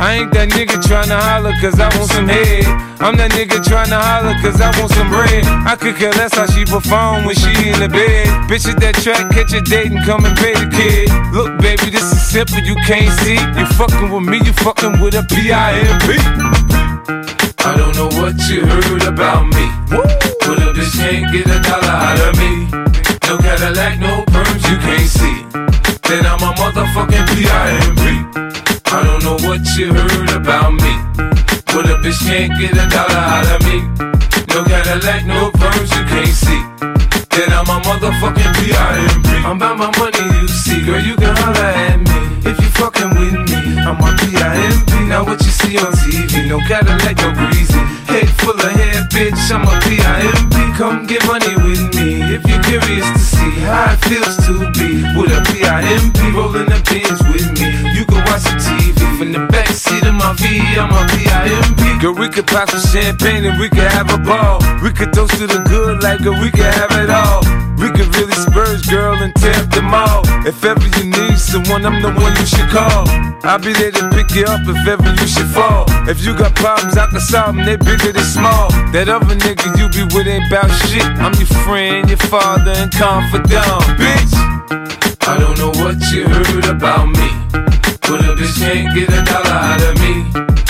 I ain't that nigga tryna holler cause I want some head. I'm that nigga tryna holler cause I want some bread. I could care less how she perform when she in the bed. Bitch at that track, catch a date and come and pay the kid. Look, baby, this is simple, you can't see. You fucking with me, you fucking with a P-I-M-P. I don't know what you heard about me. But a bitch can't get a dollar out of me. No Cadillac, no perms you can't see. Then I'm a motherfucking pop some champagne and we could have a ball. We could toast to the good like girl, we could have it all. We could really spurge, girl, and tear up all. If ever you need someone, I'm the one you should call. I'll be there to pick you up if ever you should fall. If you got problems, I can solve them, they bigger than small. That other nigga you be with ain't bout shit. I'm your friend, your father, and confidant, bitch. I don't know what you heard about me. But a bitch can't get a dollar out of me.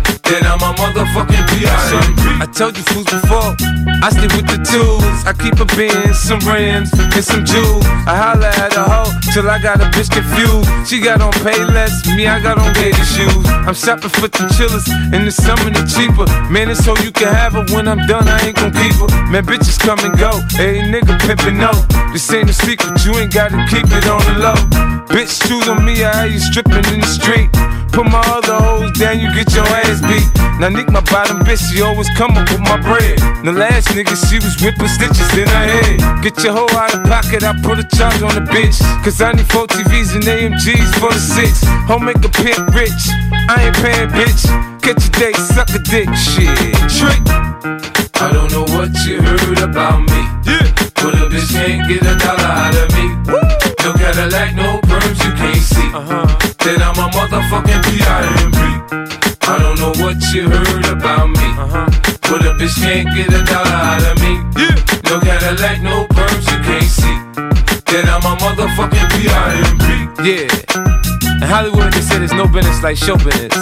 I'm motherfucking. I told you fools before, I stick with the tools. I keep a bin, some rims, and some jewels. I holla at a hoe till I got a bitch confused. She got on Payless, me, I got on gator shoes. I'm shopping for the chillers, in the summer they cheaper. Man, it's so you can have her when I'm done, I ain't gon' keep her. Man, bitches come and go, hey nigga pimpin' no. This ain't a secret, you ain't gotta keep it on the low. Bitch, choose on me, I hear you stripping in the street. Put my other hoes down, you get your ass beat. Now Nick, my bottom bitch, she always come up with my bread. The last nigga, she was whipping stitches in her head. Get your hoe out of pocket, I put a charge on the bitch. Cause I need four TVs and AMGs for the six. Home make a pimp rich, I ain't paying bitch. Catch a date, suck a dick, shit. Trick. I don't know what you heard about me. Yeah. But a bitch can't get a dollar out of me. No Cadillac, no perms you can't see. Uh-huh. Then I'm a motherfucking P.I.M.P. I don't know what you heard about me. Uh-huh. But a bitch can't get a dollar out of me. Yeah. No Cadillac, no perms you can't see. Then I'm a motherfucking P.I.M.P. Yeah. In Hollywood, they say there's no business like show business.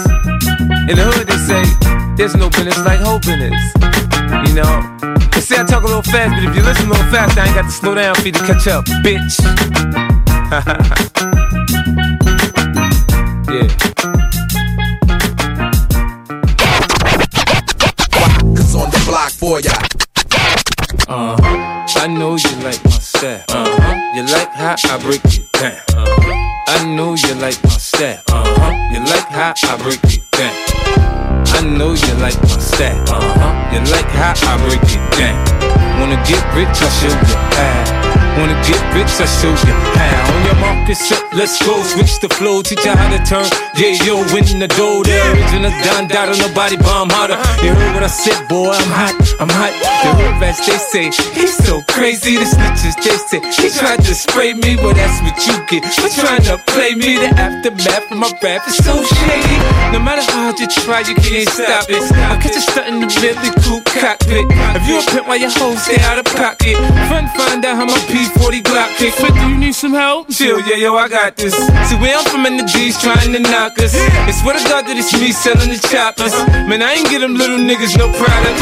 In the hood, they say there's no business like hoe business. You know? They say I talk a little fast, but if you listen a little fast, I ain't got to slow down for you to catch up, bitch. <laughs> yeah. Block for ya. Uh huh. I know you like my style. Uh huh. You like how I break it down. Uh huh. I know you like my style. Uh huh. You like how I break it down. I know you like my style. Uh huh. You like how I break it down. Wanna get rich? I show you how. Ah. Wanna get rich? I show you how. Ah. On your market set, let's go. Switch the flow, teach you how to turn. Yeah, yo, win the dough. The original Don Dada, nobody bomb harder. You heard what I said, boy, I'm hot, I'm hot. The hood rats, they say, he's so crazy. The snitches, they say, he tried to spray me, but that's what you get. For trying to play me, the aftermath of my rap is so shady. No matter how hard you try, you can't stop it. I catch you stunting the Bentley coupe cockpit. If you a pimp, why your hoes stay out of pocket? Friend, find out how my P40 Glock kick. But do you need some help? Chill, yeah, yo, I got this. See, where I'm from in the D's trying to knock us. It's swear to God that it's me selling the choppers. Man, I ain't get them little niggas no product.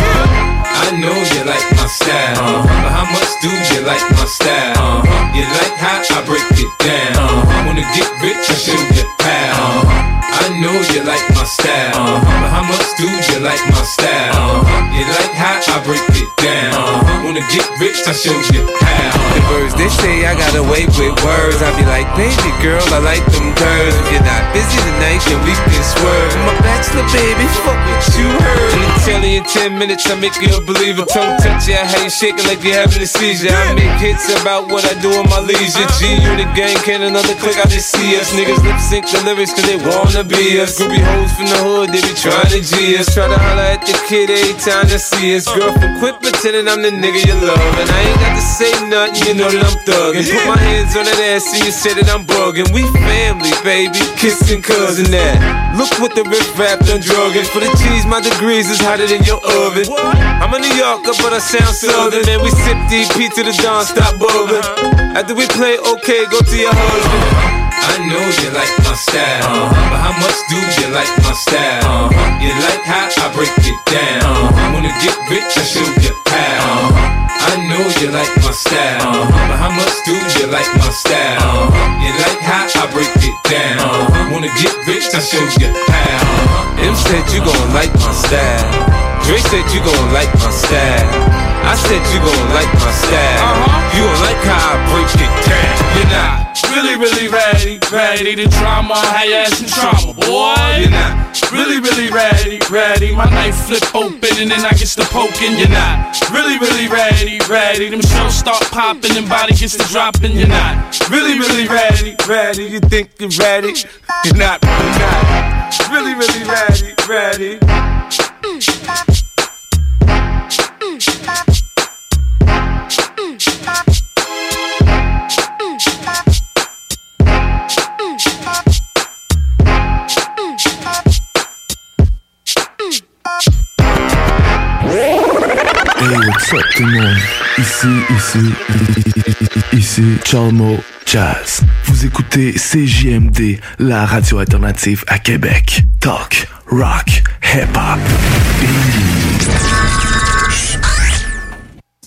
I know you like my style, uh-huh. but how much do you like my style? Uh-huh? You like how I break it down. I wanna get rich, I show you. I know you like my style, but how much do you like my style? Uh-huh. You like how I break it down. Uh-huh. Wanna get rich, I show you how. The birds, they say I got away with words. I be like, baby girl, I like them curves. If you're not busy tonight, then we can swerve. I'm a bachelor, baby, fuck what you heard. And tell you in 10 minutes, I make you a believer. Tongue touch you, how you shaking like you're having a seizure. I make hits about what I do in my leisure. G you the gang, can another click, I just see us. Niggas lip sync the lyrics cause they wanna be us. Groupie hoes from the hood, they be trying to G us. Try to holler at the kid every time they see us. Girlfriend, quit pretending I'm the nigga you love. And I ain't got to say nothing, you know that I'm thuggin'. Put my hands on that ass and you say that I'm bugging. We family, baby, kissing cousin that. Look what the riff rap done drugging. For the cheese, my degrees is hotter than your oven. I'm a New Yorker, but I sound southern. And we sip DP to the dawn, stop bubbling. After we play okay, go to your husband. I know you like my style, but how much do you like my style? You like how I break it down. Wanna get rich, I show you how. I know you like my style, but how much do you like my style? You like how I break it down. Wanna get rich, I show you how. Em said you gon' like my style. Dre said you gon' like my style. I said you gon' like my style. Uh-huh. You gon' like how I break it down. You're not really, really ready, ready to drama, you ass in trauma, boy. You're not really, really ready, ready. My knife flip open and then I get the poking. You're not really, really ready, ready. Them shows start popping and body gets to dropping. You're not really, really ready, ready. You think you're ready? You're not, you're not really, really ready, ready. Tout le monde? Ici, ici, ici, Chalmo Jazz. Vous écoutez CJMD, la radio alternative à Québec. Talk, rock, hip-hop,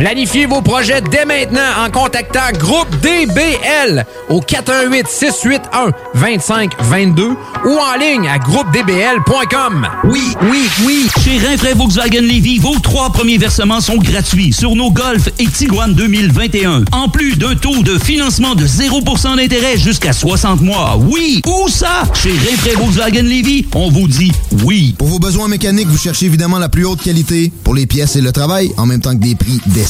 Planifiez vos projets dès maintenant en contactant Groupe DBL au 418 681 2522 ou en ligne à groupedbl.com. Oui, oui, oui. Chez Rinfraie Volkswagen Lévy, vos trois premiers versements sont gratuits sur nos Golf et Tiguan 2021. En plus d'un taux de financement de 0% d'intérêt jusqu'à 60 mois. Oui, où ça? Chez Rinfraie Volkswagen Lévy, on vous dit oui. Pour vos besoins mécaniques, vous cherchez évidemment la plus haute qualité pour les pièces et le travail, en même temps que des prix décents.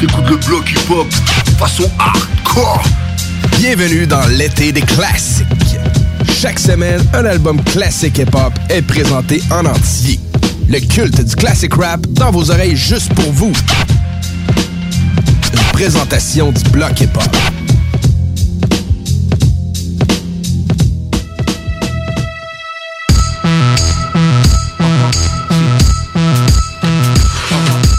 T'écoutes le bloc hip-hop façon hardcore. Bienvenue dans l'été des classiques. Chaque semaine, un album classique hip-hop est présenté en entier. Le culte du classic rap dans vos oreilles juste pour vous. Une présentation du bloc hip-hop.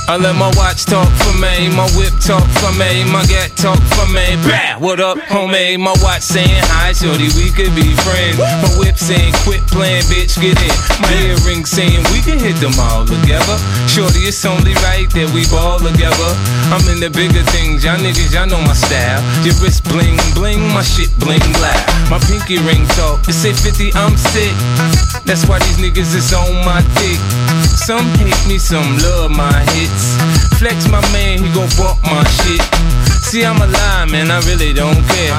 I let my watch talk for me, my whip talk for me, my gat talk for me. Bah, what up, homie? My watch saying hi, shorty, we could be friends. My whip saying quit playing, bitch, get in. My earring saying we can hit them all together. Shorty, it's only right that we ball together. I'm in the bigger things, y'all niggas, y'all know my style. Your wrist bling bling, my shit bling black. My pinky ring talk, it say 50, I'm sick. That's why these niggas is on my dick. Some hate me, some love my hits. Flex my man, he gon' bump my shit. See, I'm a lie, man, I really don't care.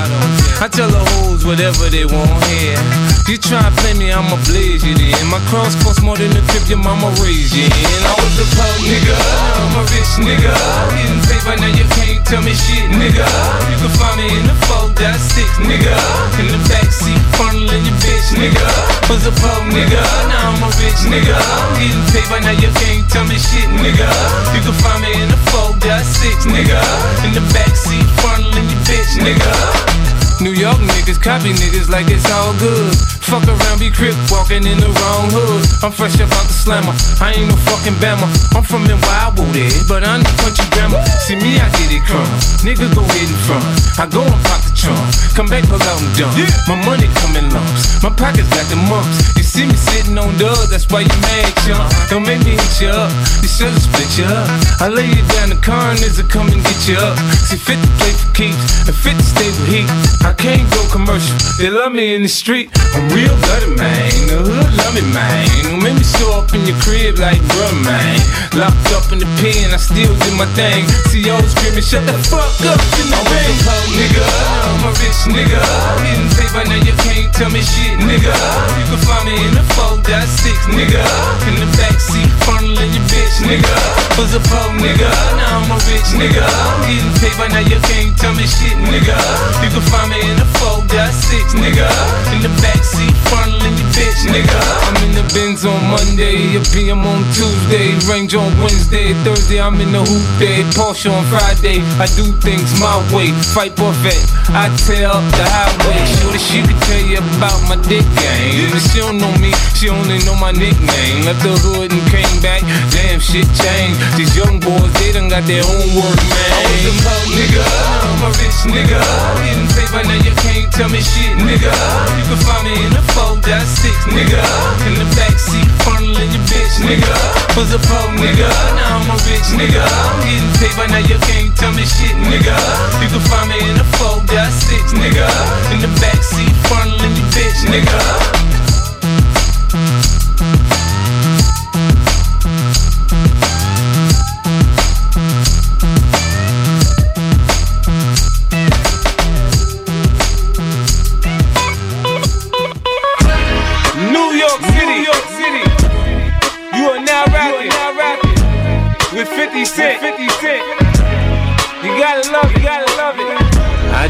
I tell the hoes whatever they want here. You try to play me, I'ma blaze you then. My cross cost more than the crib your mama raised you in. I was a poor nigga, I'm a rich nigga. Getting paper, now you can't tell me shit, nigga. You can find me in the 4.6, nigga. In the backseat, funneling your bitch, nigga. Was a poor nigga, now I'm a rich nigga. I'm Getting paper, now you can't tell me shit, nigga. You can find me in the 4.6, nigga. In the backseat, funneling your bitch, nigga. New York niggas copy niggas like it's all good. Fuck around, be crip walking in the wrong hood. I'm fresh up out the slammer. I ain't no fucking bammer. I'm from Wildwood, eh, but I'm the country grammar. See me, I get it crumb. Nigga go hit in front. I go and pop the trunk. Come back, pull out and dump. My money come in lumps. My pockets got the mumps. See me sitting on dubs, that's why you mad, chump. Don't make me hit you up. This should've split you up. I lay you down, the coroners will come and get you up. See, 50 play for keeps, and 50 stay with heat. I can't go commercial. They love me in the street. I'm real blooded, man. The hood love me, man. Don't make me show up in your crib like bruh, man. Locked up in the pen, I still do my thing. See y'all screaming, shut the fuck up in the ring. I'm a poor nigga, I'm a rich nigga. Getting paper, now you can't tell me shit, nigga. You can find me in the 4.6, nigga. In the backseat, funneling your bitch, nigga. Was a poor nigga, now I'm a rich nigga. Getting paper, now you can't tell me shit, nigga. You can find me in the 4.6, nigga. In the backseat, funneling your bitch, nigga. I'm in the Benz on Monday, a PM on Tuesday, Range on Wednesday, Thursday I'm in the hoop day, Porsche on Friday. I do things my way, fight buffet. I tell the highway, that she could tell you about my dick game. But she don't know me, she only know my nickname. Left the hood and came back, damn shit changed. These young boys, they done got their own work, man. I was a poor nigga, I'm a rich nigga. Getting paper, now you can't tell me shit, nigga. You can find me in the 4.6, nigga. In the backseat, funneling your bitch, nigga. Was a poor nigga, now I'm a rich nigga. Getting paper, now you can't tell me shit, nigga. You can find me in the 4.6, nigga. In the backseat, funneling your bitch, nigga.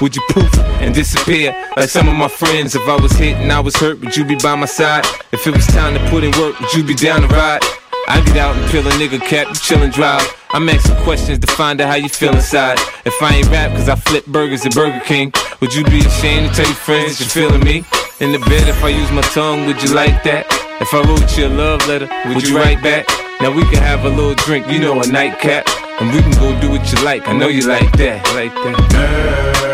would you poof and disappear like some of my friends? If I was hit and I was hurt, would you be by my side? If it was time to put in work, would you be down to ride? I get out and peel a nigga cap, chillin' drive. I'm asking questions to find out how you feel inside. If I ain't rap cause I flip burgers at Burger King, would you be ashamed to tell your friends you're feeling me? In the bed, if I use my tongue, would you like that? If I wrote you a love letter, would you write back? Now we can have a little drink, you know, a nightcap. And we can go do what you like, I know you like that, like that.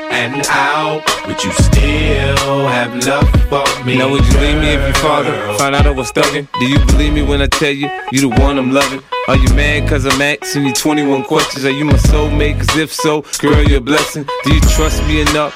and out? Would you still have love for me? Now would you leave me if your father found out I was thugging? Do you believe me when I tell you you the one I'm loving? Are you mad cause I'm asking you 21 questions? Are you my soulmate? Cause if so, girl, you're a blessing. Do you trust me enough?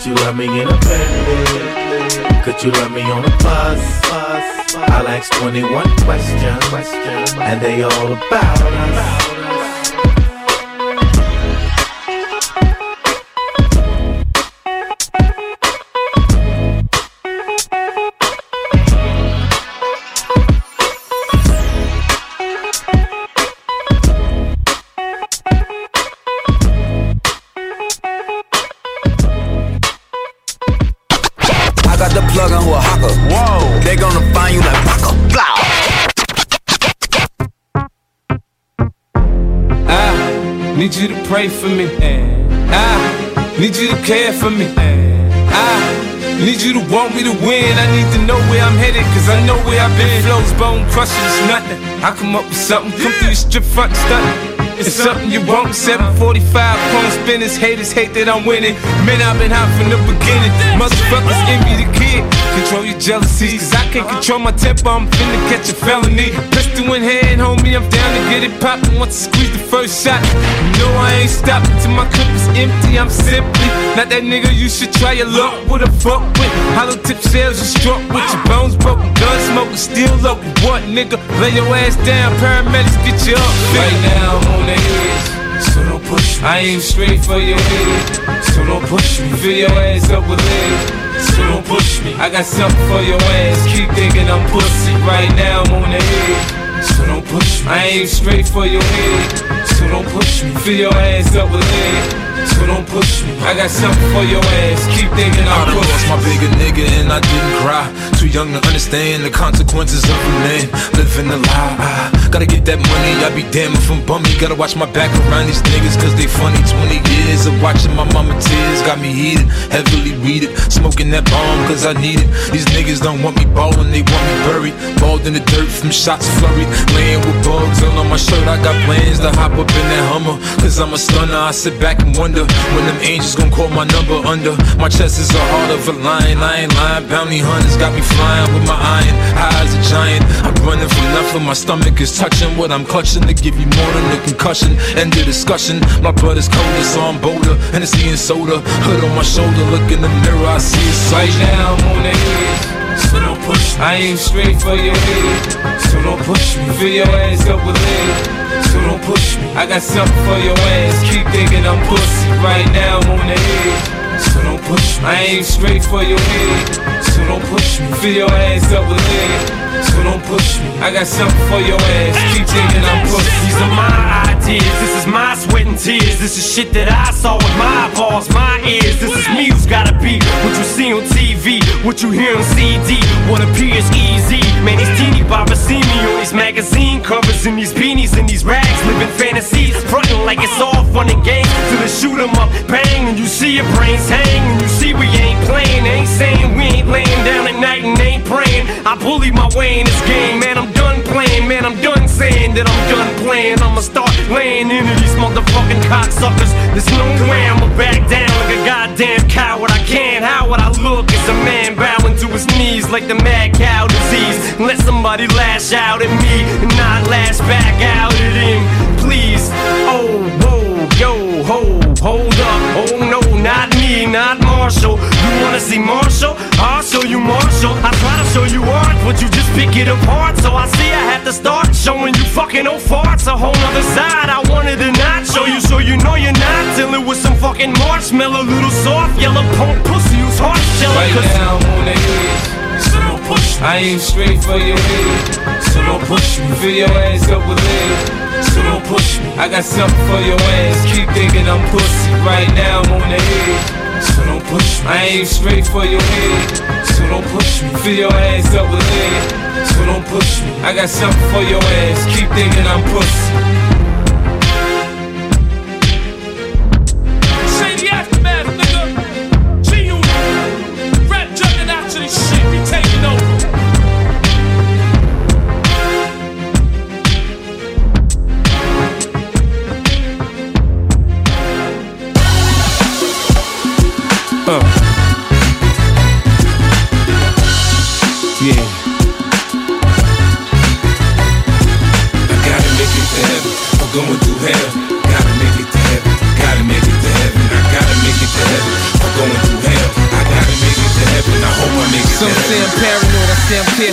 Could you love me in a bed? Could you love me on a bus? I'll ask 21 questions, and they all about us. You to pray for me. I need you to care for me. I need you to want me to win. I need to know where I'm headed, cause I know where I've been. Flows, bone crushing, it's nothing. I come up with something, come through the strip front stunt. It's something you want. 745 chrome spinners, haters hate that I'm winning. Man, I've been hot from the beginning. Motherfuckers envy the kid. Control your jealousies, cause I can't control my temper. I'm finna catch a felony. Pistol in hand, homie, I'm down to get it poppin'. Once I squeeze the first shot, you know I ain't stopping till my clip is empty. I'm simply not that nigga you should try your luck with a fuck with. Hollow tip sales, you struck with your bones broken. Gun smoking, still local. What nigga? Lay your ass down, paramedics get you up. Right now, I'm on the edge. So don't push me. I aim straight for your head. So don't push me. Fill your ass up with lead. So don't push me. I got something for your ass. Keep thinking I'm pussy. Right now, I'm on the edge. So don't push me. I aim straight for your head. So don't push me. Fill your ass up with lead. So don't push me. I got something for your ass. Keep thinking I done lost my bigger nigga and I didn't cry. Too young to understand the consequences of a man living a lie. I gotta get that money, I be damned if I'm bummy. Gotta watch my back around these niggas cause they funny. 20 years of watching my mama tears got me heated, heavily weeded. Smoking that bomb cause I need it. These niggas don't want me ballin', they want me buried. Balled in the dirt from shots flurried. Laying with bugs all on my shirt. I got plans to hop up in that Hummer. Cause I'm a stunner, I sit back and wonder when them angels gon' call my number under. My chest is a heart of a lion, I ain't lying. Bounty hunters got me flying with my iron. High as a giant. I'm running from nothing, my stomach is touching what I'm clutching to give you more than a concussion. End of discussion. My blood is colder, so I'm bolder. And soda. Hood on my shoulder, look in the mirror, I see a Right now I'm on the. So don't push me. I aim straight for your head. So don't push me. Fill your ass up with lead. So don't push me. I got something for your ass. Keep thinking I'm pussy. Right now I'm on the edge. So don't push me. I aim straight for your head. So don't push me. Fill your ass up with lead. So don't push me. I got something for your ass. Keep thinking I'm pussy. These are my ideas, this is my sweat and tears. This is shit that I saw with my eyeballs, my ears. This is me who's gotta be what you see on TV, what you hear on CD, what appears easy. Man, these teeny boppers see me on these magazine covers and these beanies and these rags, living fantasies, frontin' like it's all fun and games. Till they shoot 'em up, bang, and you see your brains hang, you see we ain't playing, ain't saying we ain't laying down at night and ain't praying. I bully my way in this game, man. I'm done playing, man. I'm done saying that I'm done playing. I'ma start laying into these motherfucking cocksuckers. There's no way I'ma back down like a goddamn coward. I can't. How would I look as a man bowing to his knees like the mad cow disease? Let somebody lash out at me and not lash back out at him, please. Oh, whoa, yo, ho, hold up. Oh no, not me, not Marshall. You wanna see Marshall? I'll show you Marshall. I try to show you art, but you just pick it apart. So I see I have to start showing you fucking old farts. A whole other side I wanted to not show you, so you know you're not dealing with some fucking marshmallow, little soft yellow punk pussy who's hard shell. Right now I'm on the edge. So don't push me. I aim straight for your head. So don't push me. Fill your ass up with lead. So don't push me. I got something for your ass. Keep thinking I'm pussy. Right now I'm on the edge. So don't push me. I aim straight for your head. So don't push me. Fill your ass up with lead. So don't push me. I got something for your ass. Keep thinking I'm pussy.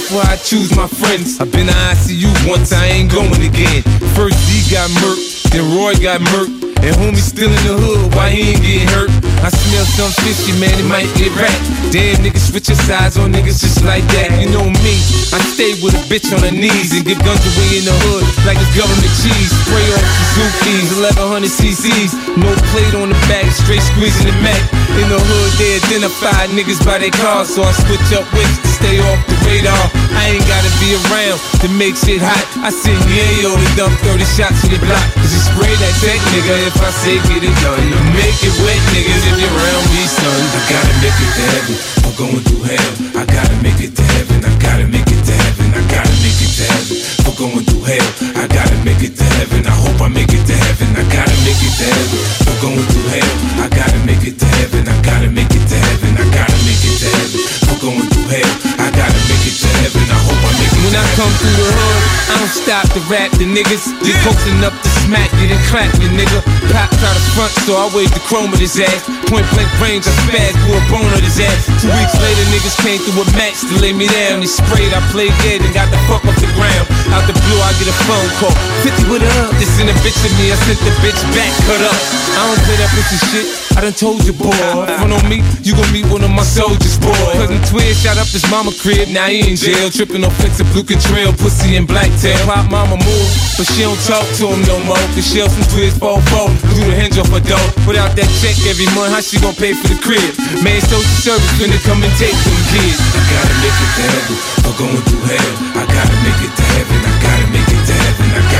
How I choose my friends. I've been to ICU once, I ain't going again. First D got murked, then Roy got murked. And homie still in the hood, why he ain't get hurt? I smell some fishy, man, it might get wrapped. Damn, niggas switch your sides on niggas just like that. You know me, I stay with a bitch on her knees and give guns away in the hood like it's government cheese. Spray off Suzuki's, 1100 cc's. No plate on the back, straight squeezing the Mac. In the hood, they identify niggas by their cars, so I switch up whips to stay off the radar. I ain't gotta be around to make shit hot. I send Yayo to dump 30 shots in the block. Cause he spray that tech nigga if I say get it done. To make it wet, niggas, if you're around me, son. I gotta make it to heaven. I'm going through hell. I gotta make it to heaven. I gotta make it to heaven. I gotta make it to heaven. Going through hell. I gotta make it to heaven. I hope I make it to heaven. I gotta make it to heaven. I'm going through hell. I gotta make it to heaven. I gotta make it to heaven. I gotta make it to heaven. I'm going through hell. I gotta make it to heaven. I hope I make it When to I heaven. come through the hood, I don't stop to rap the niggas. Just posting up to smack you, then clap you, nigga. Pop out the front, so I wave the chrome at his ass. Point blank range, I spaz, blew a bone at his ass. Two weeks later, niggas came through a match to lay me down. They sprayed, I played dead and got the fuck off the ground. Out the blue, I get a phone call. 50 with a up. This in a bitch of me, I sent the bitch back, cut up. I don't play that pussy shit. I done told you, boy. Front on me, you gon' meet one of my soldiers, boy. Cousin Twin shot up his mama crib, now he in jail. Tripping on flicks of blue trail, pussy and black tail. Pop mama move, but she don't talk to him no more. Cause she some twists, fall, fall. Do the hinge off her door. Without that check every month, how she gon' pay for the crib? Man, social service finna come and take them kids. I gotta make it to heaven, for going through hell. I gotta make it to heaven, I gotta make it to heaven, I gotta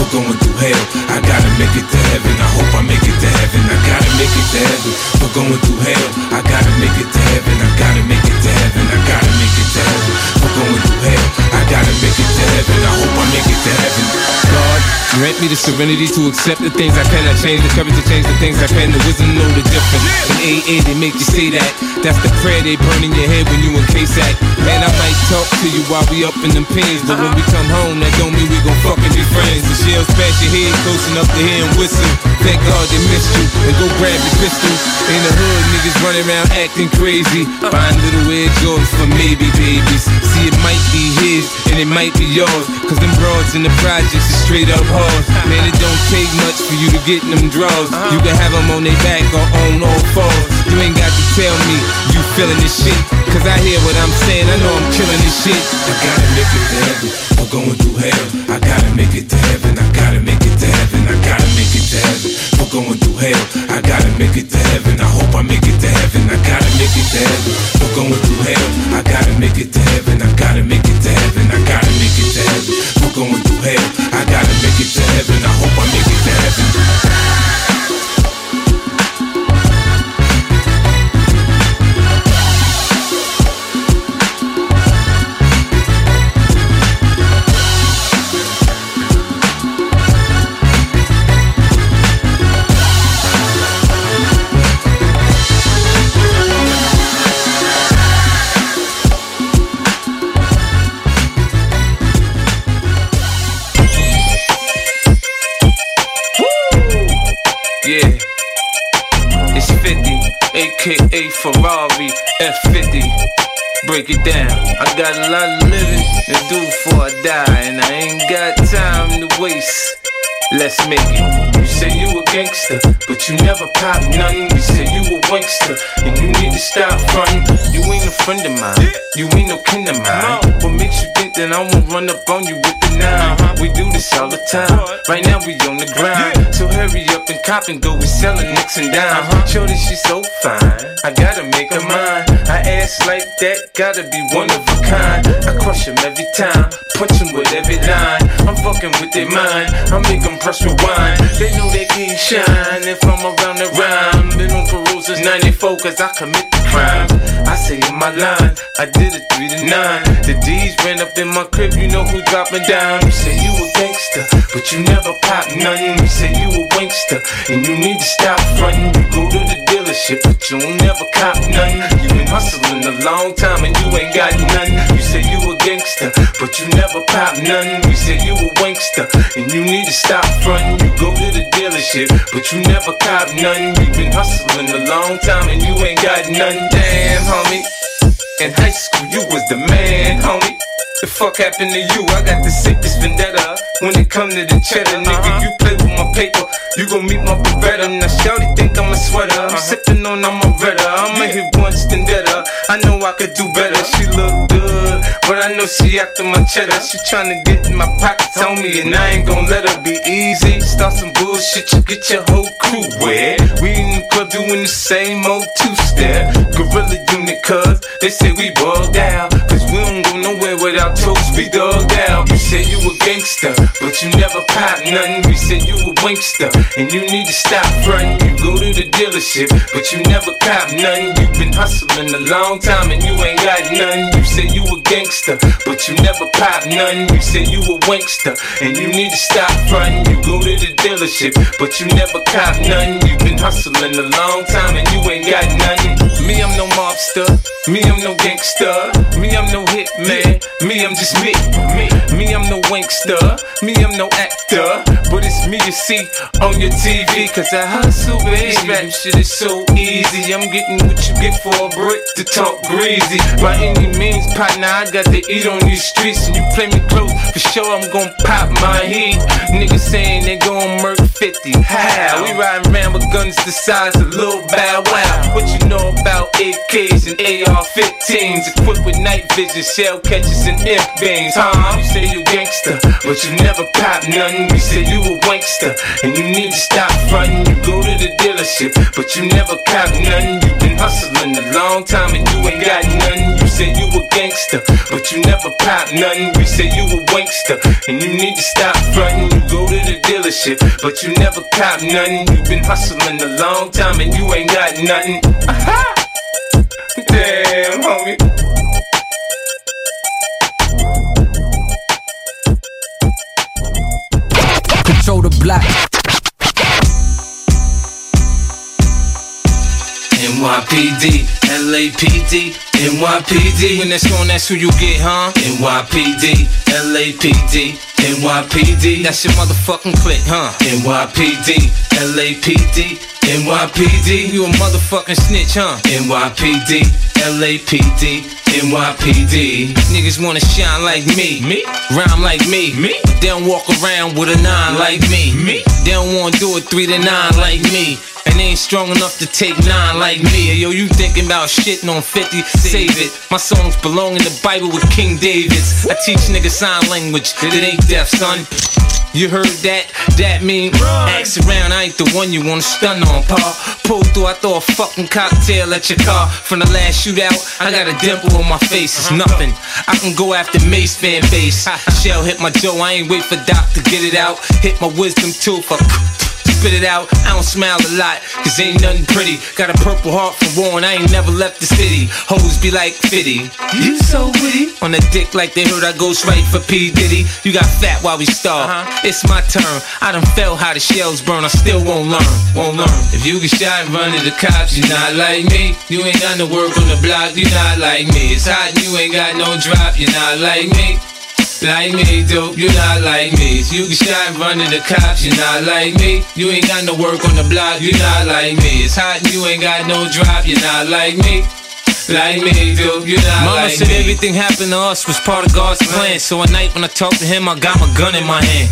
For going through hell, I gotta make it to heaven. I hope I make it to heaven, I gotta make it to heaven. For going through hell, I gotta make it to heaven, I gotta make it to heaven, I gotta make it to heaven. For going through hell, I gotta make it to heaven, I hope I make it to heaven. God, grant me the serenity to accept the things I cannot change, the courage to change the things I can, the wisdom know the difference. In AA, they make you say that. That's the prayer they burn in your head when you in K-Sac. Man, I might talk to you while we up in them pins, but when we come home, that don't mean we gon' fucking be friends. The shells pass your head close enough to hear and whistle. Thank God they missed you, and go grab your pistol. In the hood, niggas running around acting crazy. Find little Air Jordans for maybe babies. See, it might be his, and it might be yours. Cause them broads in the projects is straight up hard. Man, it don't take much for you to get in them draws. You can have them on their back or on all fours. You ain't got to tell me you feeling this shit. Cause I hear what I'm saying, I know I'm killing this shit. I gotta make it to heaven, for going through hell. I gotta make it to heaven, I going through hell, I gotta make it to heaven. I hope I make it to heaven, I gotta make it to heaven. For going through hell, I gotta make it to heaven, I gotta make it to heaven, I gotta make it to heaven. For going through hell, I gotta make it to heaven, I hope I make it to heaven. Aka Ferrari F50. Break it down. I got a lot of living to do before I die, and I ain't got time to waste. Let's make it. You say you a gangster, but you never pop nothing. You say you a wankster, and you need to stop fronting. You ain't a friend of mine, you ain't no kin of mine. What makes you think that I won't run up on you with the nine? Uh-huh. We do this all the time. Right now we on the grind, so hurry up and cop and go. We selling nicks and dimes. Uh-huh. Shorty, she's so fine. I gotta make her mine. Ass like that, gotta be one of a kind. I crush him every time, punch him with every line. I'm fucking with their mind, I make them press rewind. They know they can't shine if I'm around the rhyme. Been on parole since 94 cause I commit the crime. I say in my line, I did it 3 to 9. The D's ran up in my crib, you know who dropping down. You say you a gangster, but you never pop nothing. You say you a wankster, and you need to stop fronting. You go to the dealership, but you don't never cop nothing. You been hustling a long time and you ain't got nothing. You say you a gangster, but you never pop nothing. You say you a wankster, and you need to stop fronting. You go to the dealership, but you never cop nothing. You been hustling a long time and you ain't got nothing. Damn, homie. In high school, you was the man, homie. The fuck happened to you? I got the sickest vendetta. When it come to the cheddar, nigga, uh-huh. you play with my paper. You gon' meet my Beretta. Now, Shawty think I'm a sweater. I'm uh-huh. sippin' on, I'm a redder. I'ma hit once, then better. I know I could do better. She look good, but I know she after my cheddar. She tryna get in my pockets on me, and I ain't gon' let her be easy. Start some bullshit, you get your whole crew wet. We in the club doing the same old two-step. Gorilla unit, cuz they say we bugged out. We don't go nowhere without toast, we dug out. You say you a gangster, but you never pop nothing. We say you a winkster, and you need to stop frontin'. You go to the dealership, but you never cop nothing. you been hustling a long time and you ain't got nothing. You said you a gangster, but you never pop nothing. You say you a wankster, and you need to stop frontin'. You go to the dealership, but you never cop nothing. you been hustling a long time and you ain't got nothing. Me, I'm no mobster. Me, I'm no gangster. Me, I'm no hitman. Me, I'm just me. Me, me, I'm no wankster. Me, I'm no actor. But it's me you see on your TV, cause I hustle, baby. This rap shit is so easy. I'm getting what you get for a brick to talk greasy. By any means, partner, I got to eat on these streets. And you play me close, for sure I'm gon' pop my heat. Niggas saying they gon' murk 50. How? We riding around with guns the size of Lil Bow Wow. What you know about AKs and AR-15s? Equipped with night vision, shell catchers, and imp beams. Huh? You say you gangster, but you never pop nothing. You say you a wankster, and you need to stop frontin'. You go to the dealership, but you never cop nothing. You been hustling a long time and you ain't got nothing. Say you a gangster, but you never pop nothing. We say you a wankster, and you need to stop frontin'. You go to the dealership, but you never cop nothing. You been hustling a long time and you ain't got nothing. Aha! Damn, homie. Control the block. NYPD, LAPD, NYPD. When that's on, that's who you get, huh? NYPD, LAPD, NYPD. That's your motherfucking click, huh? NYPD, LAPD, NYPD. You a motherfucking snitch, huh? NYPD, LAPD, NYPD. Niggas wanna shine like me, me, rhyme like me, me. They don't walk around with a nine like me, me. They don't wanna do it three to nine like me. Ain't strong enough to take nine like me. Yo, you thinking about shitting on 50? Save it. My songs belong in the Bible with King David's. I teach niggas sign language. It ain't deaf, son. You heard that? That mean ask around. I ain't the one you wanna stun on, pa. Pull through, I throw a fucking cocktail at your car. From the last shootout, I got a dimple on my face. It's nothing. I can go after Mase fan base. Shell hit my jaw. I ain't wait for Doc to get it out. Hit my wisdom tooth. I spit it out. I don't smile a lot, cause ain't nothing pretty. Got a purple heart for war and I ain't never left the city. Hoes be like Fitty. You so witty. On the dick like they heard I ghost right for P. Diddy. You got fat while we starve. Uh-huh. It's my turn. I done felt how the shells burn. I still won't learn. Won't learn. If you get shot and run to the cops, you not like me. You ain't got no work on the block, you not like me. It's hot and you ain't got no drop, you not like me. Like me, dope, you not like me. You get shot and run to the cops, you not like me. You ain't got no work on the block, you not like me. It's hot and you ain't got no drop, you not like me. Like me, dope, you not Mama like said me. everything happened to us was part of God's plan. So at night when I talk to him, I got my gun in my hand.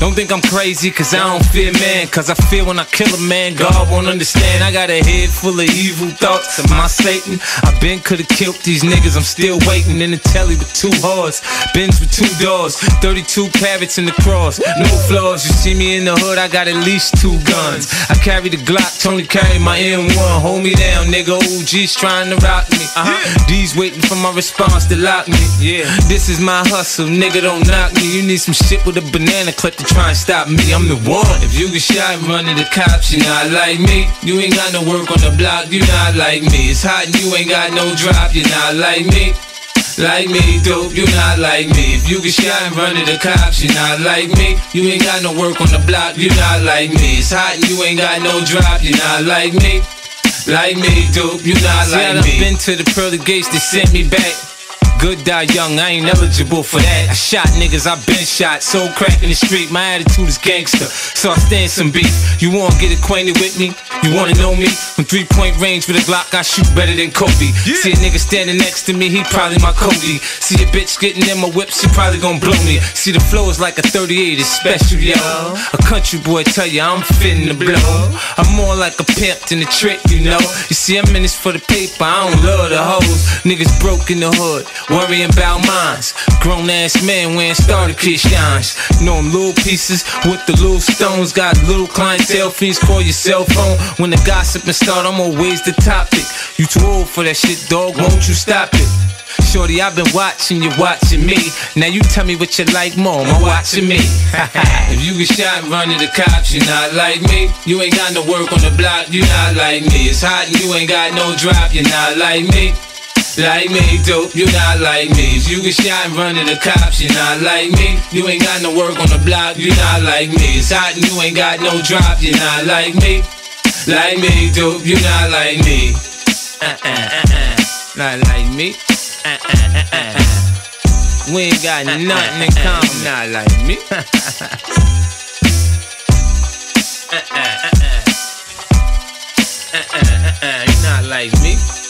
Don't think I'm crazy, cause I don't fear man. Cause I feel when I kill a man, God won't understand. I got a head full of evil thoughts. Am I Satan? I been could've killed these niggas, I'm still waiting in the telly with two hearts. Benz with two doors, 32 carats in the cross. No flaws, you see me in the hood, I got at least two guns. I carry the Glock, Tony carry my M1. Hold me down, nigga. OG's trying to rock me. Uh-huh. D's waiting for my response to lock me. Yeah, this is my hustle, nigga. Don't knock me. You need some shit with a banana clip to try and stop me. I'm the one. If you get shot run to the cops, you not like me. You ain't got no work on the block, you not like me. It's hot and you ain't got no drop, you not like me. Like me, dope, you not like me. If you get shot and run to the cops, you not like me. You ain't got no work on the block, you not like me. It's hot and you ain't got no drop, you not like me. Like me, dope, you not See, like I done me. been to the pearly gates, they sent me back. Good die young, I ain't eligible for that. I shot niggas, I been shot. So crack in the street, my attitude is gangster. So I stand some beef. You wanna get acquainted with me? You wanna know me? From three point range with a Glock, I shoot better than Kobe. See a nigga standing next to me, he probably my Cody. See a bitch getting in my whip, she probably gonna blow me. See the flow is like a 38, it's special, yo. A country boy tell you I'm fitting to blow. I'm more like a pimp than a trick, you know. You see, I'm in this for the paper, I don't love the hoes. Niggas broke in the hood, worrying about mines. Grown ass men wearing starter shines. Know them little pieces with the little stones. Got little clientele fiends, call your cell phone. When the gossiping start, I'm always the topic. You too old for that shit, dog, won't you stop it? Shorty, I've been watching you watching me. Now you tell me what you like more, am watching me? <laughs> if you get shot and run to the cops, you not like me. You ain't got no work on the block, you not like me. It's hot and you ain't got no drop, you not like me. Like me, dope, you not like me. If you can shine running the cops, you not like me. You ain't got no work on the block, you not like me. It's hot and you ain't got no drop, you not like me. Like me, dope, you not like me. Uh uh uh uh, not like me. Uh uh uh uh. We ain't got nothing in uh-uh, common, not like me. <laughs> uh uh uh uh. Uh uh uh uh. Not like me.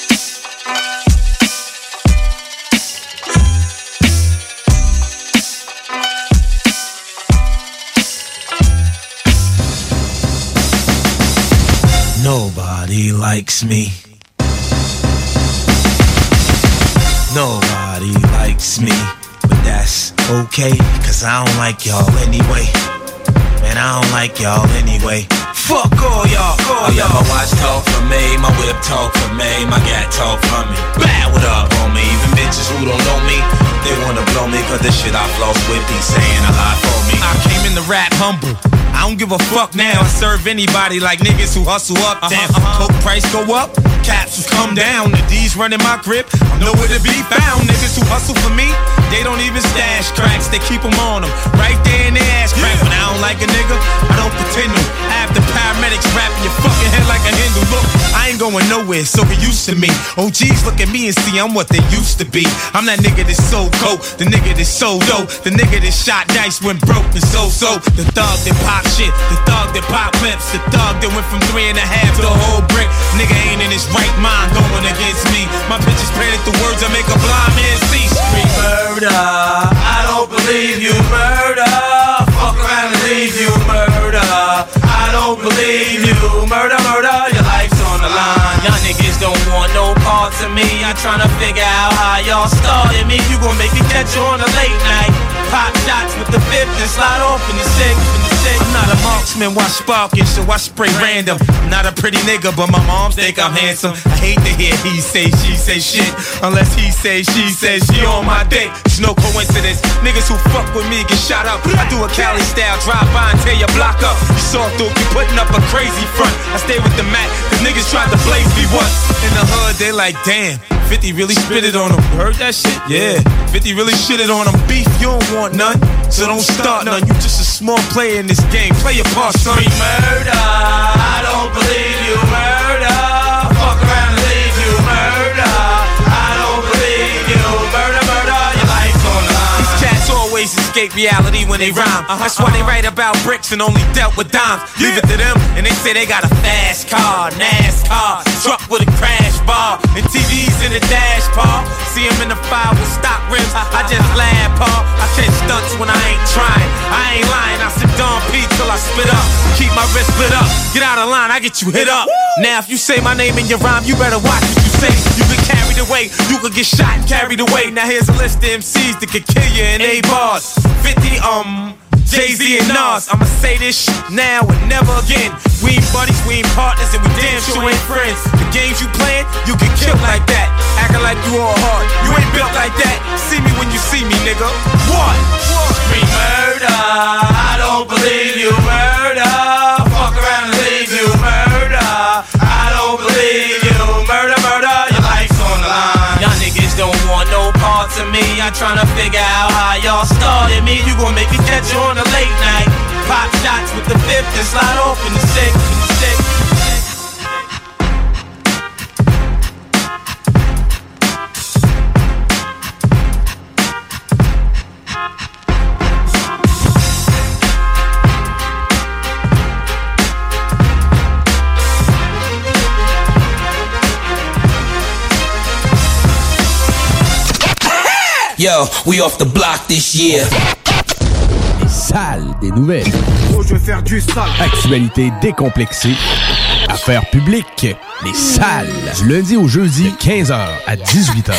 Nobody likes me. Nobody likes me. But that's okay, cause I don't like y'all anyway. Man, I don't like y'all anyway. Fuck all y'all, all y'all. My watch talk for me, my whip talk for me, my gat talk for me. Bad what up on me, even bitches who don't know me, they wanna blow me cause the shit I floss with be saying a lot for me. I came in the rap humble. I don't give a fuck now. I serve anybody like niggas who hustle up. Damn, uh-huh. coke price go up, capsules come down. The D's running my grip. I'm nowhere to be found. Niggas who hustle for me, they don't even stash cracks. They keep them on them right there in their ass crack. When I don't like a nigga, I don't pretend to. Have the paramedics wrapping your fucking head like a handle. Look, I ain't going nowhere, so get used to me. OGs look at me and see I'm what they used to be. I'm that nigga that's so cold, the nigga that's so dope, the nigga that shot dice when broke and so so. The thug that pop shit, the thug that pop lips, the thug that went from three and a half to a whole brick. Nigga ain't in his right mind going against me. My bitches painted the words that make a blind man see. Scream murder, I don't believe you murder. Fuck around and leave you murder. I don't believe you murder, murder. Your life's on the line. Y'all niggas don't want no parts of me. I'm trying to figure out how y'all started me. You gon' make me catch you on a late night. Pop shots with the fifth and slide off in the sixth. I'm not a marksman, watch sparking, so I spray random. Not a pretty nigga, but my moms think I'm handsome. I hate to hear he say, she say shit. Unless he say, she say, she on my dick. It's no coincidence. Niggas who fuck with me get shot up. I do a Cali style drive by and tear your block up. You saw through, you putting up a crazy front. I stay with the Mac, cause niggas tried to blaze me once. In the hood, they like, damn. 50 really spit it on him. You heard that shit? Yeah. 50 really shit it on him. Beef, you don't want none. So don't start none. You just a small player in this game. Play your part, son. murder. I don't believe you escape reality when they rhyme. Uh-huh, That's why they uh-huh. write about bricks and only dealt with dimes. Leave it to them, and they say they got a fast car, NASCAR, truck with a crash bar, and TVs in the dash, Paul. See him in the fire with stock rims. Uh-huh, I just laugh, Paul. I catch stunts when I ain't trying. I ain't lying. I sip Don P till I spit up. Keep my wrist split up. Get out of line, I get you hit up. Now, if you say my name in your rhyme, you better watch what you say. You carried away, you could get shot and carried away. Now here's a list of MCs that could kill you in A bars. 50 um. Jay-Z and Nas, I'ma say this shit now and never again. We ain't buddies, we ain't partners, and we damn sure ain't friends. The games you playing, you get killed like that. Acting like you all hard, you ain't built like that. See me when you see me, nigga. What? Scream murder, I don't believe you murder. Of me. I'm trying to figure out how y'all started me. You gon' make me catch you on a late night. Pop shots with the fifth and slide off in the sixth. In the sixth. Yo, we off the block this year. Les salles des nouvelles. Oh, je vais faire du sale. Actualité décomplexée. Affaires publiques. Les salles. Du lundi au jeudi, 15h à 18h.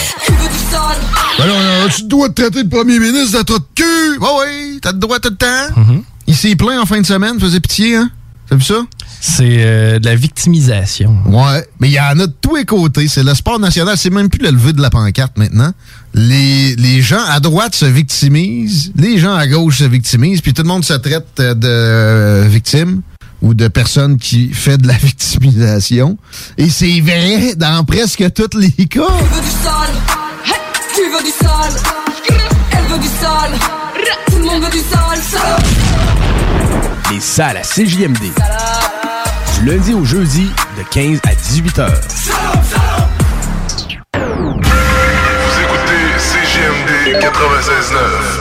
Ben non, non, tu dois te traiter de premier ministre de toi de cul. Ouais, ouais, t'as le droit tout le temps. Mm-hmm. Il s'est plaint en fin de semaine, faisait pitié, hein? T'as vu ça? C'est euh, de la victimisation. Ouais, mais il y en a de tous les côtés. C'est le sport national, c'est même plus le lever de la pancarte maintenant. Les, les gens à droite se victimisent, les gens à gauche se victimisent, puis tout le monde se traite euh, de euh, victime ou de personne qui fait de la <laughs> victimisation. Et c'est vrai dans presque tous les cas. Tu veux du sale Tu veux du sale Elle veut du sale Tout le monde veut du sale sale Les salles à CJMD. Du lundi au jeudi, de 15 à 18h. Vous écoutez CGMD 96.9.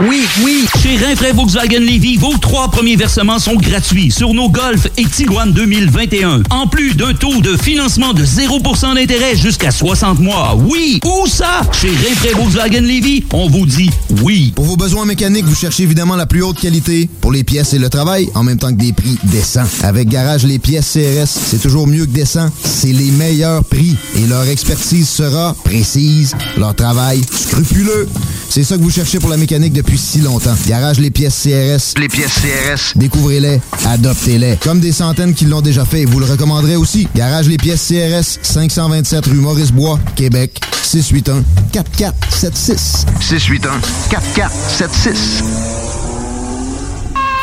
oui, oui. Chez Rinfraie Volkswagen Levy, vos trois premiers versements sont gratuits sur nos Golf et Tiguan 2021. En plus d'un taux de financement de 0% d'intérêt jusqu'à 60 mois. Oui, où ça? Chez Rinfraie Volkswagen Levy, on vous dit oui. Pour vos besoins mécaniques, vous cherchez évidemment la plus haute qualité pour les pièces et le travail, en même temps que des prix décents. Avec Garage Les Pièces CRS, c'est toujours mieux que décent. C'est les meilleurs prix et leur expertise sera précise, leur travail scrupuleux. C'est ça que vous cherchez pour la mécanique depuis si longtemps. Garage Les Pièces CRS. Les pièces CRS. Découvrez-les, adoptez-les. Comme des centaines qui l'ont déjà fait vous le recommanderez aussi. Garage Les Pièces CRS, 527 rue Maurice-Bois, Québec, 681-4476. 681-4476.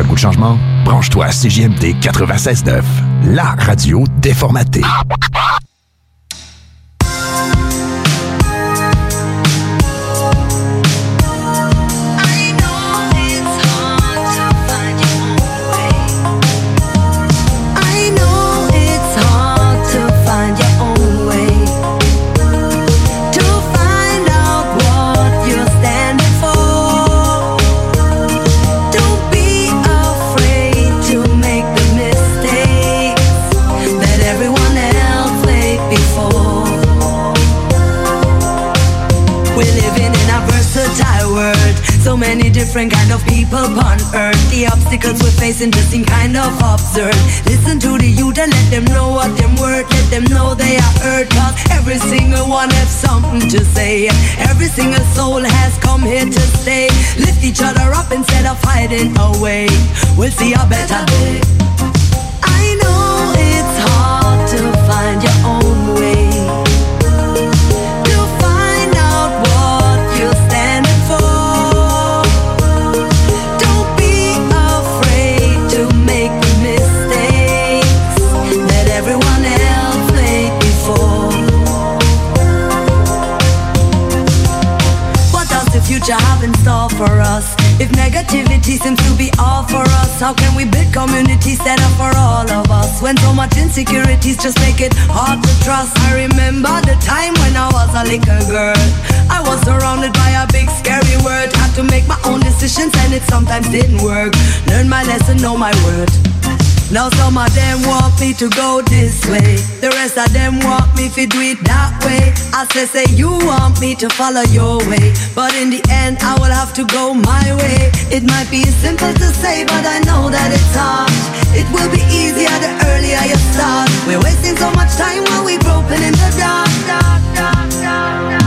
Le goût de changement? Branche-toi à CJMD 96.9, la radio déformatée. So many different kind of people on earth. The obstacles we're facing just seem kind of absurd. Listen to the youth and let them know what them worth. Let them know they are hurt. Cause every single one has something to say. Every single soul has come here to stay. Lift each other up instead of hiding away. We'll see a better day. Negativity seems to be all for us, how can we build communities set up for all of us? When so much insecurities just make it hard to trust. I remember the time when I was a little girl. I was surrounded by a big scary world. Had to make my own decisions and it sometimes didn't work. Learn my lesson, know my word. Now some of them want me to go this way. The rest of them want me to do it that way. I say, say you want me to follow your way. But in the end, I will have to go my way. It might be simple to say, but I know that it's hard. It will be easier the earlier you start. We're wasting so much time while we're groping in the dark. dark, dark, dark, dark.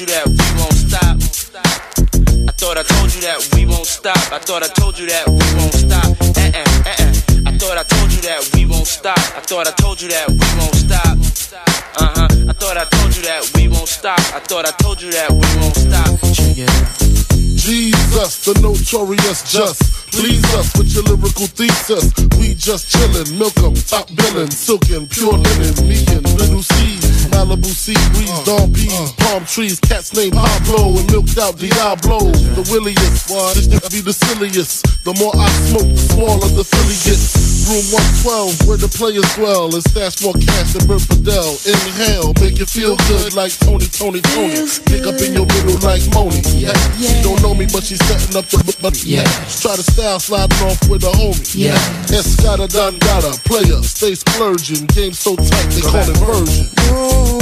You that we won't stop. I thought I told you that we won't stop. I thought I told you that we won't stop. Eh eh eh eh. I thought I told you that we won't stop. I thought I told you that we won't stop. Uh huh. I thought I told you that we won't stop. I thought I told you that we won't stop. Jesus, the notorious just. Please us with your lyrical thesis. We just chillin', milk 'em, top billin', silkin', pure linen, me and little C. Malibu sea breeze, uh, dawn peas, uh. palm trees, cats named Pablo and milked out Diablo. The williest, this nigga be the silliest. The more I smoke, the smaller the Philly gets. Room 112, where the players dwell, and stash more cash than Bert Fidel. Inhale, make you feel good like Tony, Tony, Tony. Pick up in your middle like Moni. Yeah. She don't know me, but she's setting up the but yeah. Try to style sliding off with a homie. Yeah. Escada Dondada, player, stay splurging. Game so tight, they call it version. Oh,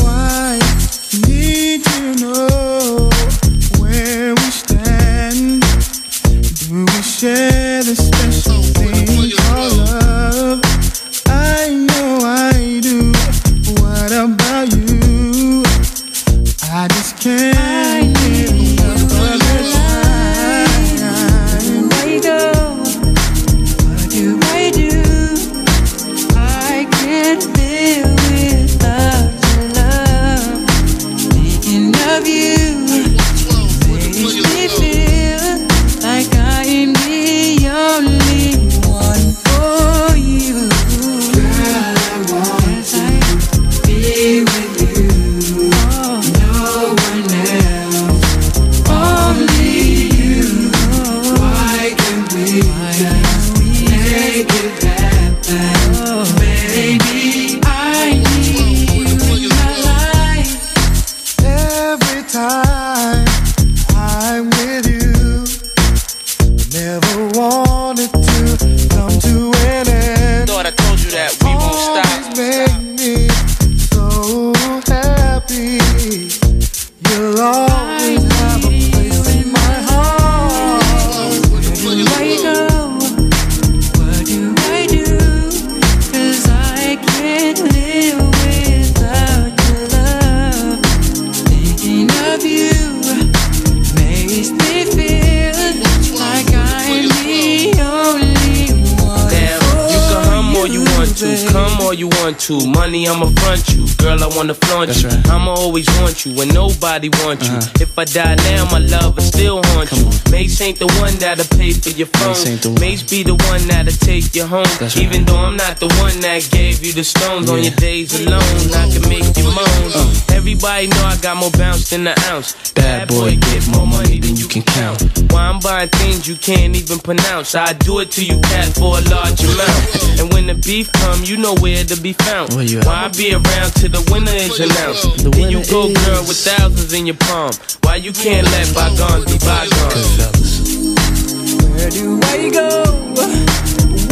pay for your phone. Mase ain't the one. Mase be the one that'll take you home. That's right. Even though I'm not the one that gave you the stones on your days alone, I can make you moan. Uh. Everybody know I got more bounce than an ounce. Bad boy, get more money than you can count. Why I'm buying things you can't even pronounce. I do it to you, cat, for a large amount. and when the beef come, you know where to be found. Where you at? Why I be around till the winner is announced? The Here you winner go, is- girl, with thousands in your palm. Why you can't let bygones be bygones? Where do I go?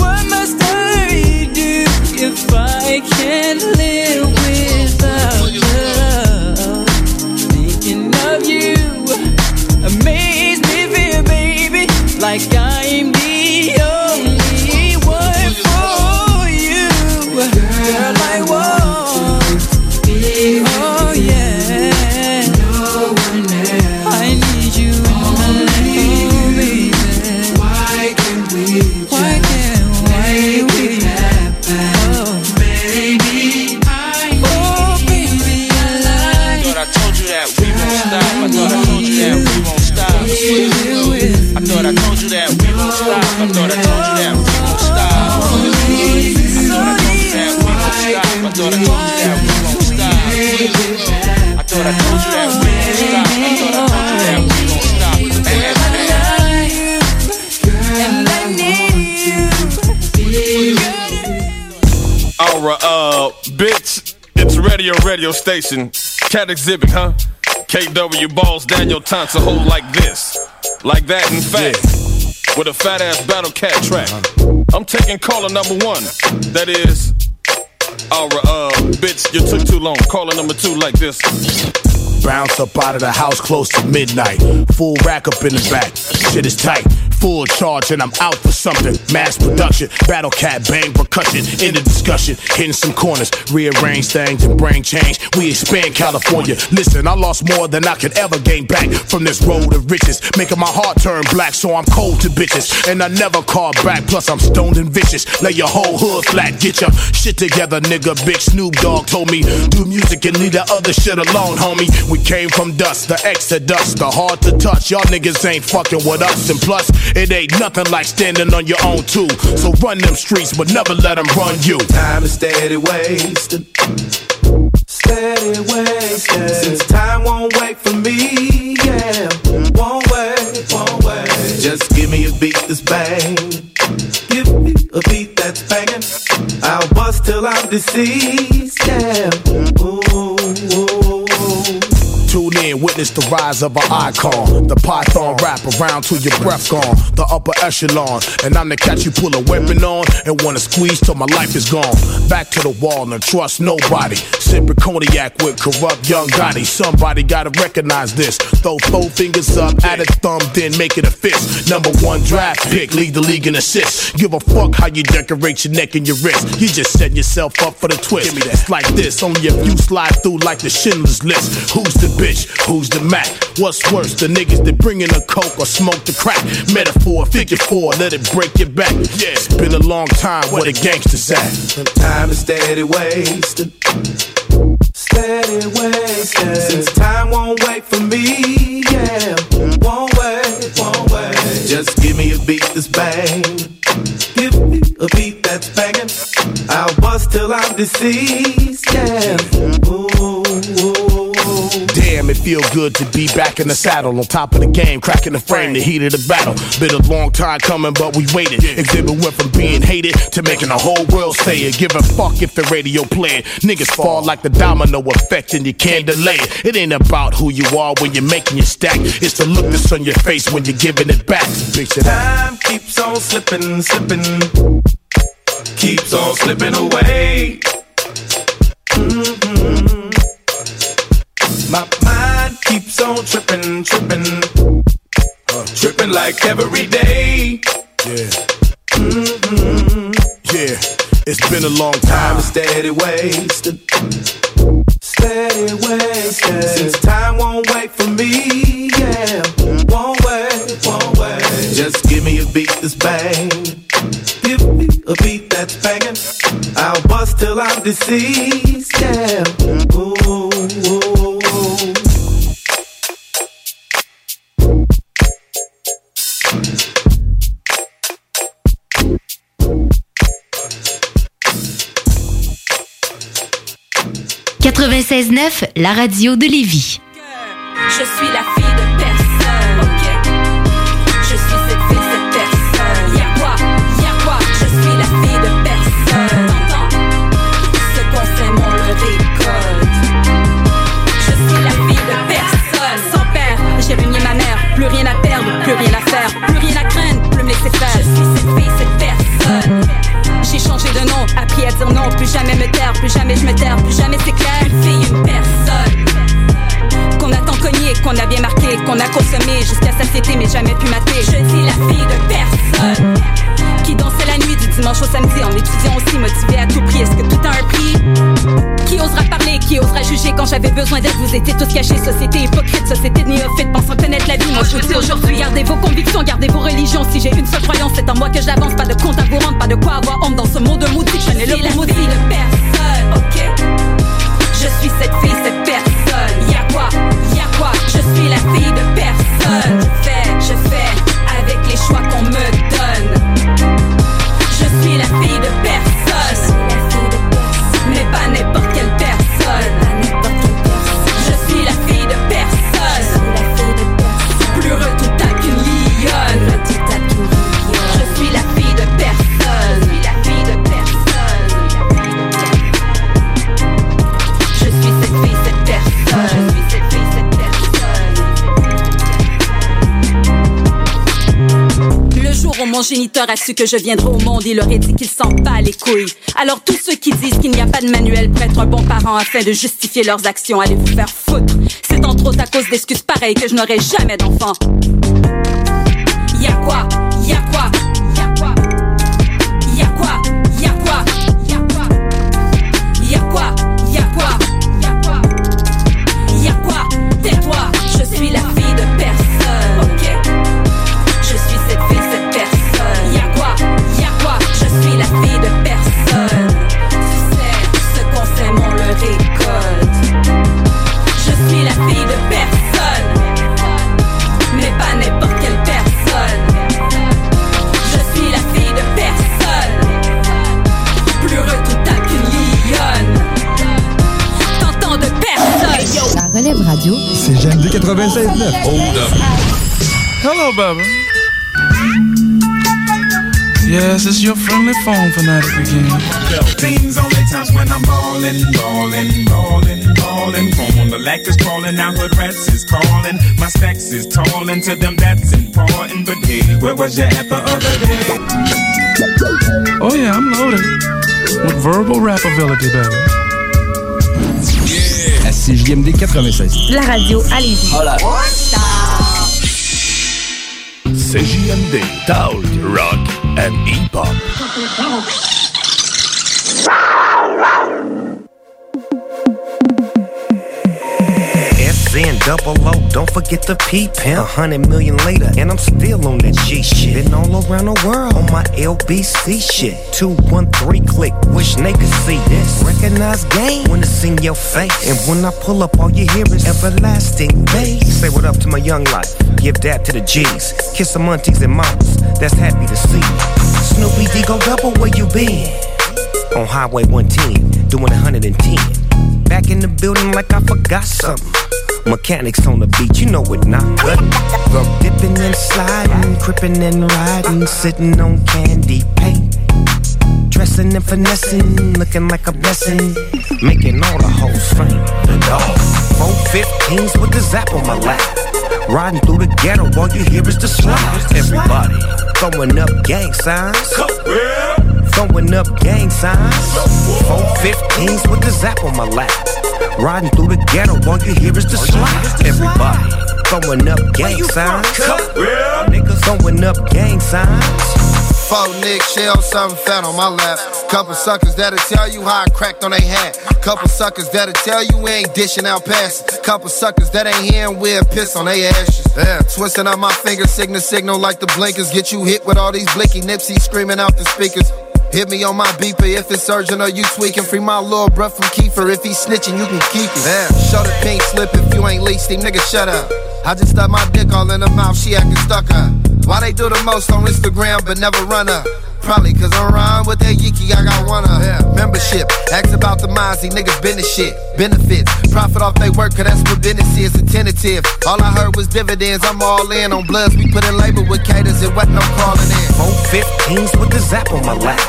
What must I do if I can't live without? Thinking of you amaze me, feel, baby, like I'm it's radio, station. Cat exhibit, huh? KW balls Daniel Thompson hold like this. Like that, in fact. With a fat ass battle cat track. I'm taking caller number one. That is. Aura, uh, bitch, you took too long. Caller number two like this. Bounce up out of the house close to midnight. Full rack up in the back. Shit is tight. Full charge and I'm out for something. Mass production. Battle cat bang percussion. In the discussion. Hitting some corners. Rearrange things and brain change. We expand California. Listen, I lost more than I could ever gain back from this road of riches. Making my heart turn black so I'm cold to bitches. And I never call back. Plus I'm stoned and vicious. Lay your whole hood flat. Get your shit together, nigga. Big Snoop Dogg told me do music and leave that other shit alone, homie. We came from dust, the exodus, the hard to touch. Y'all niggas ain't fucking with us. And plus, it ain't nothing like standing on your own too. So run them streets, but never let them run you. Time is steady wasting. Steady wasting. Since time won't wait for me, yeah. Won't wait, won't wait. Just give me a beat that's bang. Give me a beat that's banging. I'll bust till I'm deceased, yeah. Ooh. Tune witness the rise of an icon. The python rap around till your breath gone. The upper echelon. And I'm the cat you pull a weapon on and wanna squeeze till my life is gone. Back to the wall and trust nobody. Sipping cognac with corrupt young Gotti. Somebody gotta recognize this. Throw four fingers up, add a thumb, then make it a fist. Number one draft pick, lead the league in assists. Give a fuck how you decorate your neck and your wrist. You just set yourself up for the twist. Give me that. It's like this, only if you slide through like the Schindler's List. Who's the bitch? Who's the Mac? What's worse, the niggas that bring in a coke or smoke the crack? Metaphor, figure four, let it break your back. Yeah, it's been a long time. Where the gangsters at? Time is steady wasting. Steady wasting. Since time won't wait for me, yeah. Won't wait, won't wait. Just give me a beat that's bang. Give me a beat that's banging. I'll bust till I'm deceased, yeah. Ooh. Damn, it feel good to be back in the saddle, on top of the game, cracking the frame, the heat of the battle. Been a long time coming, but we waited. Exhibit went from being hated to making the whole world say it. Give a fuck if the radio play it. Niggas fall like the domino effect, and you can't delay it. It ain't about who you are when you're making your stack. It's the look that's on your face when you're giving it back. Picture that. Time keeps on slipping, slipping. Keeps on slipping away. Mhm. My keeps on tripping, tripping. Tripping like every day. Yeah. Mhm. Yeah, it's been a long Time steady wasted. Steady wasted. Since time won't wait for me, yeah. Won't wait, won't wait. Just give me a beat that's bang. Give me a beat that's banging. I'll bust till I'm deceased, yeah. Ooh, ooh. 96.9, la radio de Lévis. Je suis la fille de personne, ok? Je suis cette fille, cette personne. Y'a quoi? Y'a quoi? Je suis la fille de personne. T'entends? Ce qu'on sème, on le récolte. Je suis la fille de personne. Sans père, j'ai renié ma mère. Plus rien à perdre, plus rien à faire. Plus rien à craindre, plus me laisser faire. Je suis cette fille, cette personne. J'ai changé de nom, appris à dire non. Plus jamais me taire, plus jamais je me taire. Plus jamais c'est jamais pu mater. Je dis la fille de personne qui dansait la nuit du dimanche au samedi en étudiant aussi motivé à tout prix. Est-ce que tout a un prix? Qui osera parler, qui osera juger? Quand j'avais besoin d'aide? Vous étiez tous cachés, société hypocrite, société de néophyte, pensant connaître la vie. Moi je vous dis aujourd'hui, gardez vos convictions, gardez vos religions. Si j'ai une seule croyance, c'est en moi que j'avance. Pas de compte à vous rendre, pas de quoi avoir honte dans ce monde maudit. Je connais le maudit de personne, a su que je viendrais au monde, il aurait dit qu'il s'en bat les couilles. Alors tous ceux qui disent qu'il n'y a pas de manuel pour être un bon parent afin de justifier leurs actions, allez vous faire foutre. C'est entre autres à cause d'excuses pareilles que je n'aurai jamais d'enfant. Y'a quoi? Y'a quoi? C'est Jeanne de 96.9. Hold up. Hello, Bubba. Yes, it's your friendly phone fanatic again. Things only times when I'm ballin', ballin', ballin', ballin'. Phone the lack is crawling, now hood rats is calling. My stacks is tallin', to them that's important. But hey, where was you at the other day? Oh yeah, I'm loaded. With verbal rapability, baby. c'est JMD 96. La radio, allez Voilà. C'est JMD, Taoult, Rock and Hip-Hop. Double O, don't forget the P pimp. A hundred million later, and I'm still on that G shit. Been all around the world on my LBC shit. 213 click, wish they could see this. Recognize game when it's in your face. And when I pull up, all you hear is everlasting bass. Say what up to my young life, give that to the G's. Kiss some aunties and mamas, that's happy to see. Snoopy D go double, where you been? On Highway 110, doing 110. Back in the building like I forgot something. Mechanics on the beat, you know it not good. From dipping and sliding, crippin' and riding, sitting on candy paint. Dressing and finessing, looking like a blessing. Making all the hoes faint. Dog. Four 15s with the zap on my lap. Riding through the ghetto, all you hear is the slide. Everybody throwing up gang signs. Throwing up gang signs. Four 15s with the zap on my lap. Riding through the ghetto, all you hear is the slide. Everybody throwing up gang signs. Niggas throwing up gang signs. Four Nick shell, something fat on my lap. Couple suckers that'll tell you how I cracked on they hat. Couple suckers that'll tell you we ain't dishing out passes. Couple suckers that ain't hearing we'll piss on they ashes. Yeah, twisting up my finger, signal signal like the blinkers. Get you hit with all these blinky Nipsey screaming out the speakers. Hit me on my beeper if it's urgent or you tweaking. Free my little bruh from Kiefer. If he snitching, you can keep it. Yeah, show the pink slip if you ain't him. Nigga, shut up. I just stuck my dick all in her mouth. She acting stuck up. Why they do the most on Instagram but never run up? Probably cause I'm riding with that Yiki, I got one of membership. Ask about the Mozzy, niggas been the shit. Benefits, profit off they work, cause that's what business is. A tentative. All I heard was dividends, I'm all in on bloods. We put in labor with caters, it wasn't no calling in. Four 15s with the zap on my lap.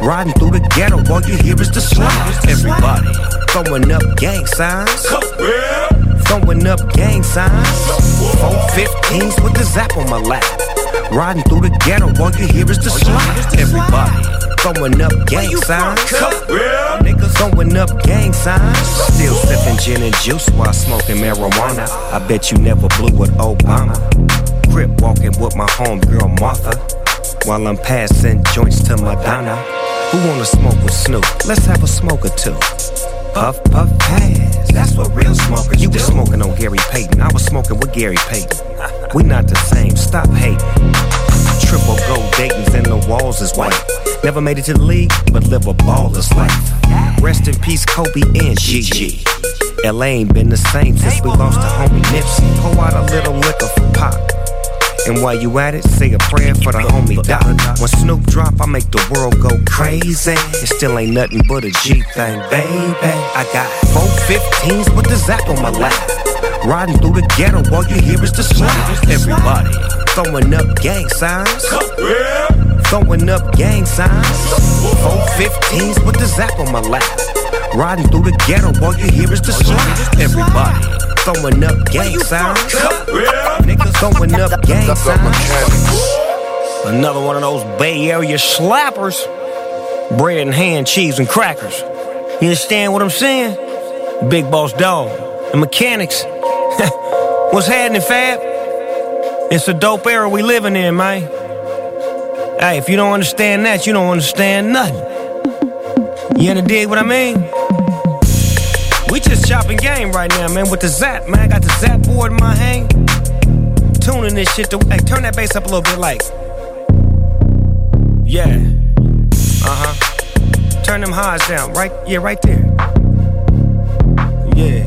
Riding through the ghetto, all you hear is the slap. Everybody throwing up gang signs. Throwing up gang signs. Four 15s with the zap on my lap. Riding through the ghetto, all you hear is the slap. Everybody throwing up gang signs. Niggas throwing up gang signs. Still sipping gin and juice while smoking marijuana. I bet you never blew with Obama. Crip walking with my homegirl Martha. While I'm passing joints to Madonna. Who wanna smoke with Snoop? Let's have a smoke or two. Puff, puff, pass. That's what real smokers You was smoking on Gary Payton. I was smoking with Gary Payton. <laughs> We not the same. Stop hating. Triple gold Dayton's and the walls is white. Never made it to the league, but live a baller's life. Rest in peace, Kobe and Gigi. LA ain't been the same since we lost to homie Nipsey. Pour out a little liquor for Pop. And while you at it, say a prayer for the homie Doc. When Snoop drop, I make the world go crazy. It still ain't nothing but a G thing, baby. I got four 15s with the zap on my lap. Riding through the ghetto, all you hear is the slap. Everybody throwing up gang signs. Throwing up gang signs. Four 15s with the zap on my lap. Riding through the ghetto, all you hear is the slap. Everybody throwing up gang signs. Niggas throwing up <laughs> gang signs. Another one of those Bay Area slappers. Bread and ham, cheese and crackers. You understand what I'm saying? Big boss dog. The mechanics. <laughs> What's happening, Fab? It's a dope era we living in, man. Hey, if you don't understand that, you don't understand nothing. You understand dig what I mean? We just chopping game right now, man, with the zap, man. I got the zap board in my hand. Tuning this shit to. Hey, turn that bass up a little bit, like. Yeah. Uh huh. Turn them highs down, right? Yeah, right there. Yeah.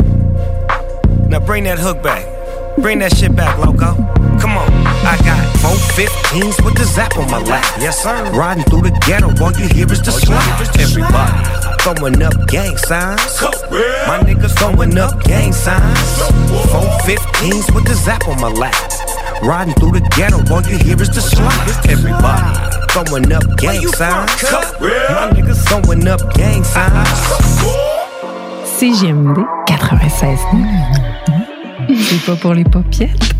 Now bring that hook back. Bring that shit back, loco. Come on. I got four 15s with the zap on my lap. Yes, sir. Riding through the ghetto, all you hear is the slap. Everybody throwing up gang signs. My niggas throwing up gang signs. Four 15s with the zap on my lap. Riding through the ghetto, all you hear is the slap. Everybody throwing up gang signs. My niggas throwing up gang signs. CGMD 96. C'est pas pour les popiettes.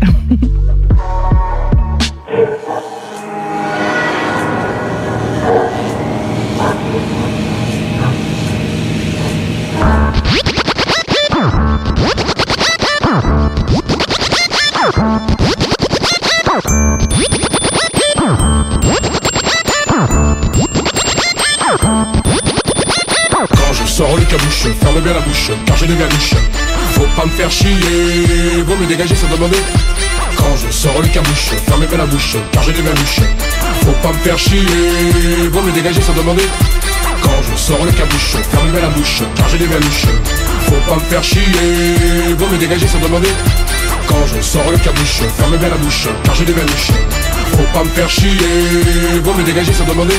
Quand je sors le cabouche, ferme bien la bouche, car j'ai des galiches. Faut pas me faire chier, vaut me dégager sans demander. Quand je sors le cabouche, ferme bien la bouche, car j'ai des galiches. Faut pas me faire chier, vaut me dégager sans demander. Quand je sors le cabouche, ferme bien la bouche, car j'ai des galiches. Faut pas me faire chier, vaut me dégager sans demander. Quand je sors le cabouche, ferme bien la bouche, car j'ai des galiches. Faut pas me faire chier, vaut me dégager sans demander.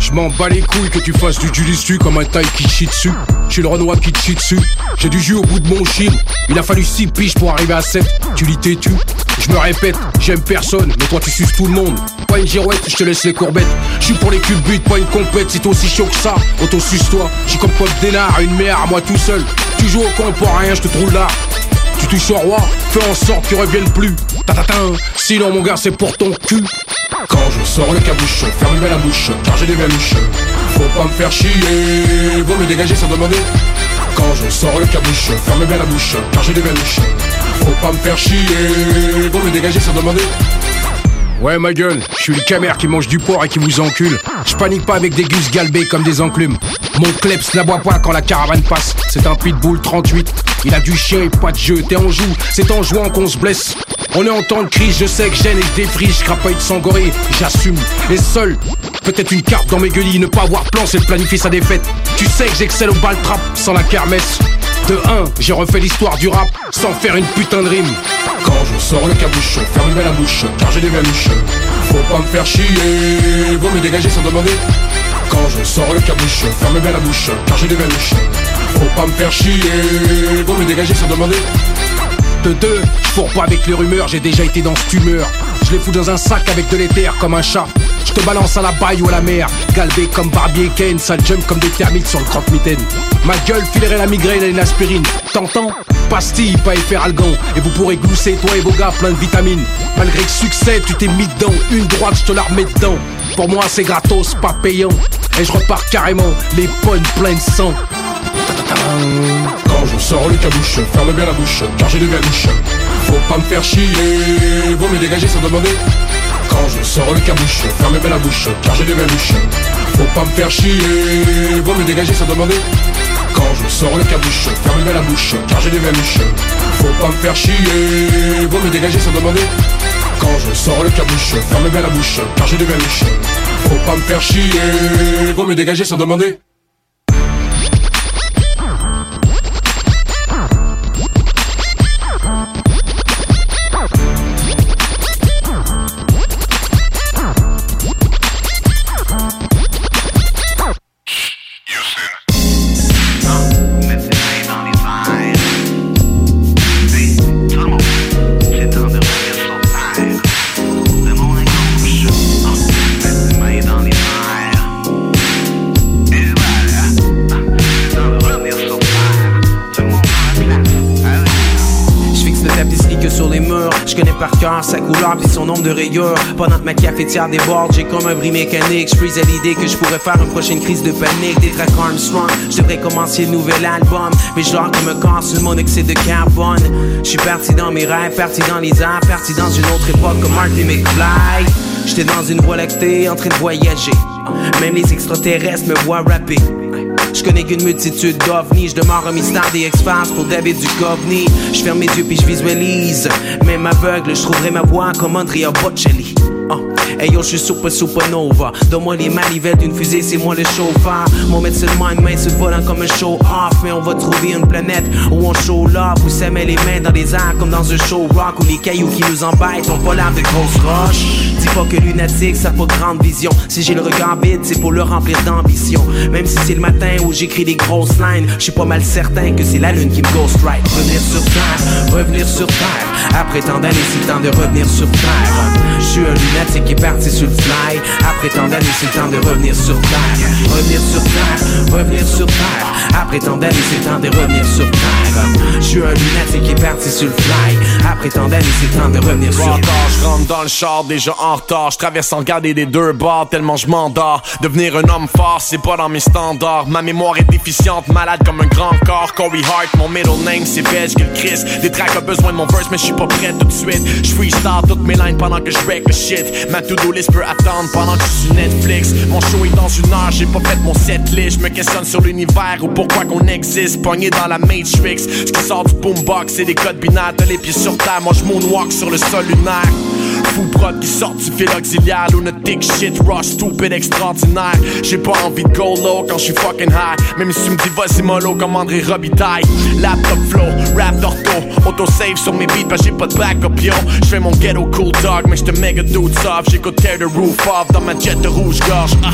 Je m'en bats les couilles que tu fasses du jujitsu comme un taille qui chie dessus. Je suis le Renoir qui te dessus. J'ai du jus au bout de mon chine. Il a fallu 6 piges pour arriver à 7. Tu lis têtu. Je me répète, j'aime personne, mais toi tu suces tout le monde. Pas une girouette, je te laisse les courbettes. Je suis pour les culbutes, pas une compète. Si t'es aussi chaud que ça, auto-suce-toi. J'suis comme Pop Dénard, une mère moi tout seul. Tu joues au con pour rien, je te trouve là. Tu touches au roi, fais en sorte qu'il revienne plus. Tatatin, sinon mon gars c'est pour ton cul. Quand je sors le cabouche, ferme la bouche, car j'ai des galuches. Faut pas me faire chier, vaut me dégager sans demander. Quand je sors le cabouche, ferme bien la bouche, car j'ai des galuches. Faut pas me faire chier, vaut me dégager sans demander. Ouais ma gueule, je suis le camère qui mange du porc et qui vous encule. Je panique pas avec des gus galbés comme des enclumes. Mon kleps n'aboie pas quand la caravane passe. C'est un pitbull 38. Il a du chien et pas de jeu. T'es en joue, c'est en jouant qu'on se blesse. On est en temps de crise, je sais que gêne et défriche, crapaille de sangoré, j'assume. Les seuls, peut-être une carte dans mes gueulis, ne pas avoir plan, c'est de planifier sa défaite. Tu sais que j'excelle au bal trap sans la kermesse. De 1, j'ai refait l'histoire du rap sans faire une putain de rime. Quand je sors le cabuche, fermez bien la bouche, car j'ai des verniches. Faut pas me faire chier, vaut me dégager sans demander. Quand je sors le cabuche, fermez bien la bouche, car j'ai des verniches. Faut pas me faire chier, vaut me dégager sans demander. De deux, je fourre pas avec les rumeurs, j'ai déjà été dans cette humeur. Je les fous dans un sac avec de l'éther comme un chat. Je te balance à la baille ou à la mer. Galbé comme Barbie et Kane, ça jump comme des thermites sur le croque-mitaine. Ma gueule filerait la migraine et une aspirine. T'entends? Pastille, pas effet. Et vous pourrez glousser, toi et vos gars, plein de vitamines. Malgré le succès, tu t'es mis dedans. Une droite, je te la remets dedans. Pour moi, c'est gratos, pas payant. Et je repars carrément, les pognes pleins de sang. Quand je sors le cabuche, ferme bien la bouche, car j'ai des verniches. Faut pas me faire chier, vaut me dégager sans demander. Quand je sors le cabuche, ferme bien la bouche, car j'ai des verniches. Faut pas me faire chier, vaut me dégager sans demander. Quand je sors le cabuche, ferme bien la bouche, car j'ai des verniches. Faut pas me faire chier, vaut me dégager sans demander. Quand je sors le cabuche, ferme bien la bouche, car j'ai des verniches. Faut pas me faire chier, vaut me dégager sans demander. Je connais par cœur sa couleur puis son nombre de rayures. Pendant que ma cafetière déborde, j'ai comme un bris mécanique. Je freeze à l'idée que je pourrais faire une prochaine crise de panique. Des tracks Armstrong, je devrais commencer le nouvel album. Mais je comme un corps sur mon excès de carbone. Je suis parti dans mes rêves, parti dans les airs, parti dans une autre époque comme Marty McFly. J'étais dans une voie lactée, en train de voyager. Même les extraterrestres me voient rapper. Je connais qu'une multitude d'ovnis, je demeure un mystère des X-Files pour David Duchovny. Je ferme mes yeux puis je visualise. Même aveugle, je trouverai ma voix comme Andrea Bocelli. Oh. Hey yo, je suis super supernova. Donne-moi les manivelles d'une fusée, c'est moi le chauffeur. Mon sur le mind, main sur volant comme un show off. Mais on va trouver une planète où on show love, où ça met les mains dans les airs comme dans un show rock. Où les cailloux qui nous embêtent ont pas l'air de grosses roches. Dis pas que lunatique, ça pas de grande vision. Si j'ai le regard vide, c'est pour le remplir d'ambition. Même si c'est le matin où j'écris des grosses lines, je suis pas mal certain que c'est la lune qui me ghost right. Revenir sur terre, revenir sur terre. Après tant d'années, c'est temps de revenir sur terre. Je suis un lunatique qui est parti sur le fly. Après tant d'années, c'est temps de revenir sur terre. Revenir sur terre, revenir sur terre. Après tant d'années, c'est temps de revenir sur terre. Je suis un lunatique qui est parti sur le fly. Après tant d'années, c'est temps de revenir sur terre. je rentre dans le char déjà en retard. Je traverse sans regarder des deux bords tellement je m'endors. Devenir un homme fort, c'est pas dans mes standards. Ma mémoire est déficiente, malade comme un grand corps. Corey Hart, mon middle name c'est belge que Chris. Des tracks ont besoin de mon verse, mais je suis pas prêt tout de suite. Je freestyle toutes mes lines pendant que je break le shit. Ma to-do list peut attendre pendant que je suis Netflix. Mon show est dans une heure, j'ai pas fait mon set list. Je me questionne sur l'univers ou pourquoi qu'on existe. Pogné dans la Matrix. Ce qui sort du boombox, c'est des codes binaires. T'as les pieds sur terre, moi je moonwalk sur le sol lunaire. Fou prod qui sort du fil auxiliaire. Lunatic shit, rush, stupid, extraordinaire. J'ai pas envie de go low quand je fucking high. Même si tu me dis vas-y mollo comme André Robitaille Laptop flow, rap d'ortho. Auto-save sur mes beats parce j'ai pas de backup yo. J'fais mon ghetto cool dog mais j'te méga dude soft. J'écoute tear the roof off dans ma jet de rouge-gorge ah.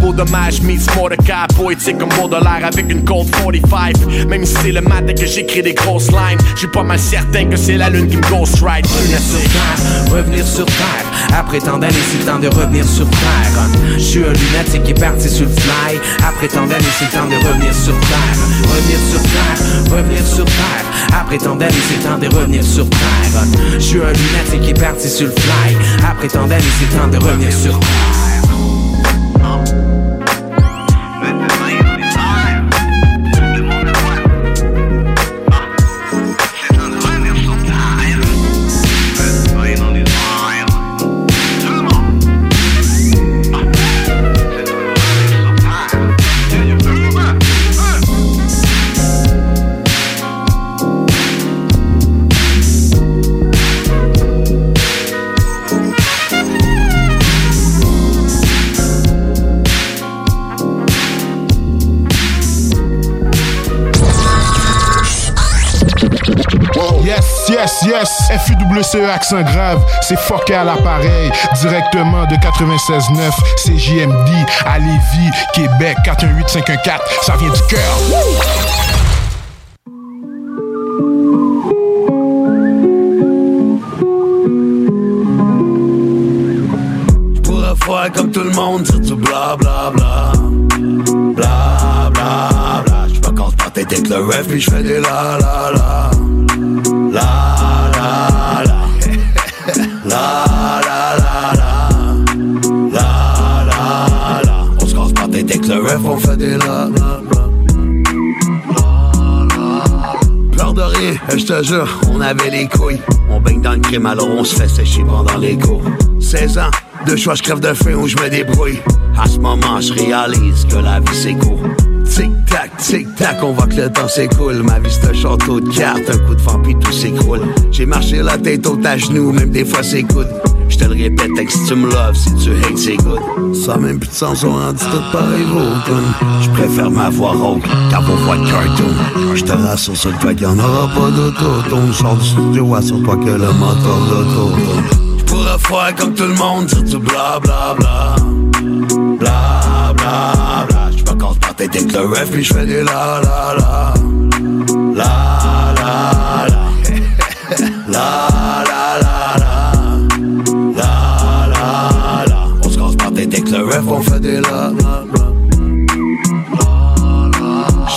Beau dommage meets Mordecai Poétique comme Baudelaire avec une Colt 45 Même si c'est le matin que j'écris des grosses lines J'suis pas mal certain que c'est la lune qui me ghost ride Revenir sur terre, revenir sur terre. Après tant d'années, c'est temps de revenir sur terre. Je suis un lunatique qui est parti sur le fly. Après tant d'années, c'est temps de revenir sur terre. Revenir sur terre, revenir sur terre. Après tant d'années, c'est temps de revenir sur terre. Je suis un lunatique qui est parti sur le fly. Après tant d'années, c'est temps de revenir sur terre. I'm Yes, yes, FUWCE accent grave, c'est fucké à l'appareil. Directement de 96.9, c'est JMD à Lévis, Québec, 418-514, ça vient du cœur. faire comme tout le monde, dire du bla bla bla. Bla bla bla. Casse pas tête avec le ref, puis je fais des la la. La ref, on fait des. Pleure de rien, je te jure, on avait les couilles. On baigne dans le crime, alors on se fait sécher pendant les cours. 16 ans, deux choix, je crève de faim ou je me débrouille. À ce moment, je réalise que la vie c'est court. Tic-tac, tic-tac, on voit que le temps s'écoule. Ma vie c'est un château de cartes, un coup de vent tout s'écroule. J'ai marché la tête haute à genoux, même des fois c'est good. Je te le répète, que si tu me loves, si tu hates, c'est good. Ça même plus de sens, on rendu tout pareil, gros. Je préfère ma voix rauque qu'à vos voix de cartoon. Je te rassure sur le fait qu'il n'y en aura pas d'auto. Ton sort du studio, assure-toi que le moteur d'auto. Je pourrais faire comme tout le monde, dire du bla bla bla. Bla bla bla. Je me casse pas tête avec le ref, puis je fais des la. La la la. La la <laughs> tête avec le ref, on fait des la.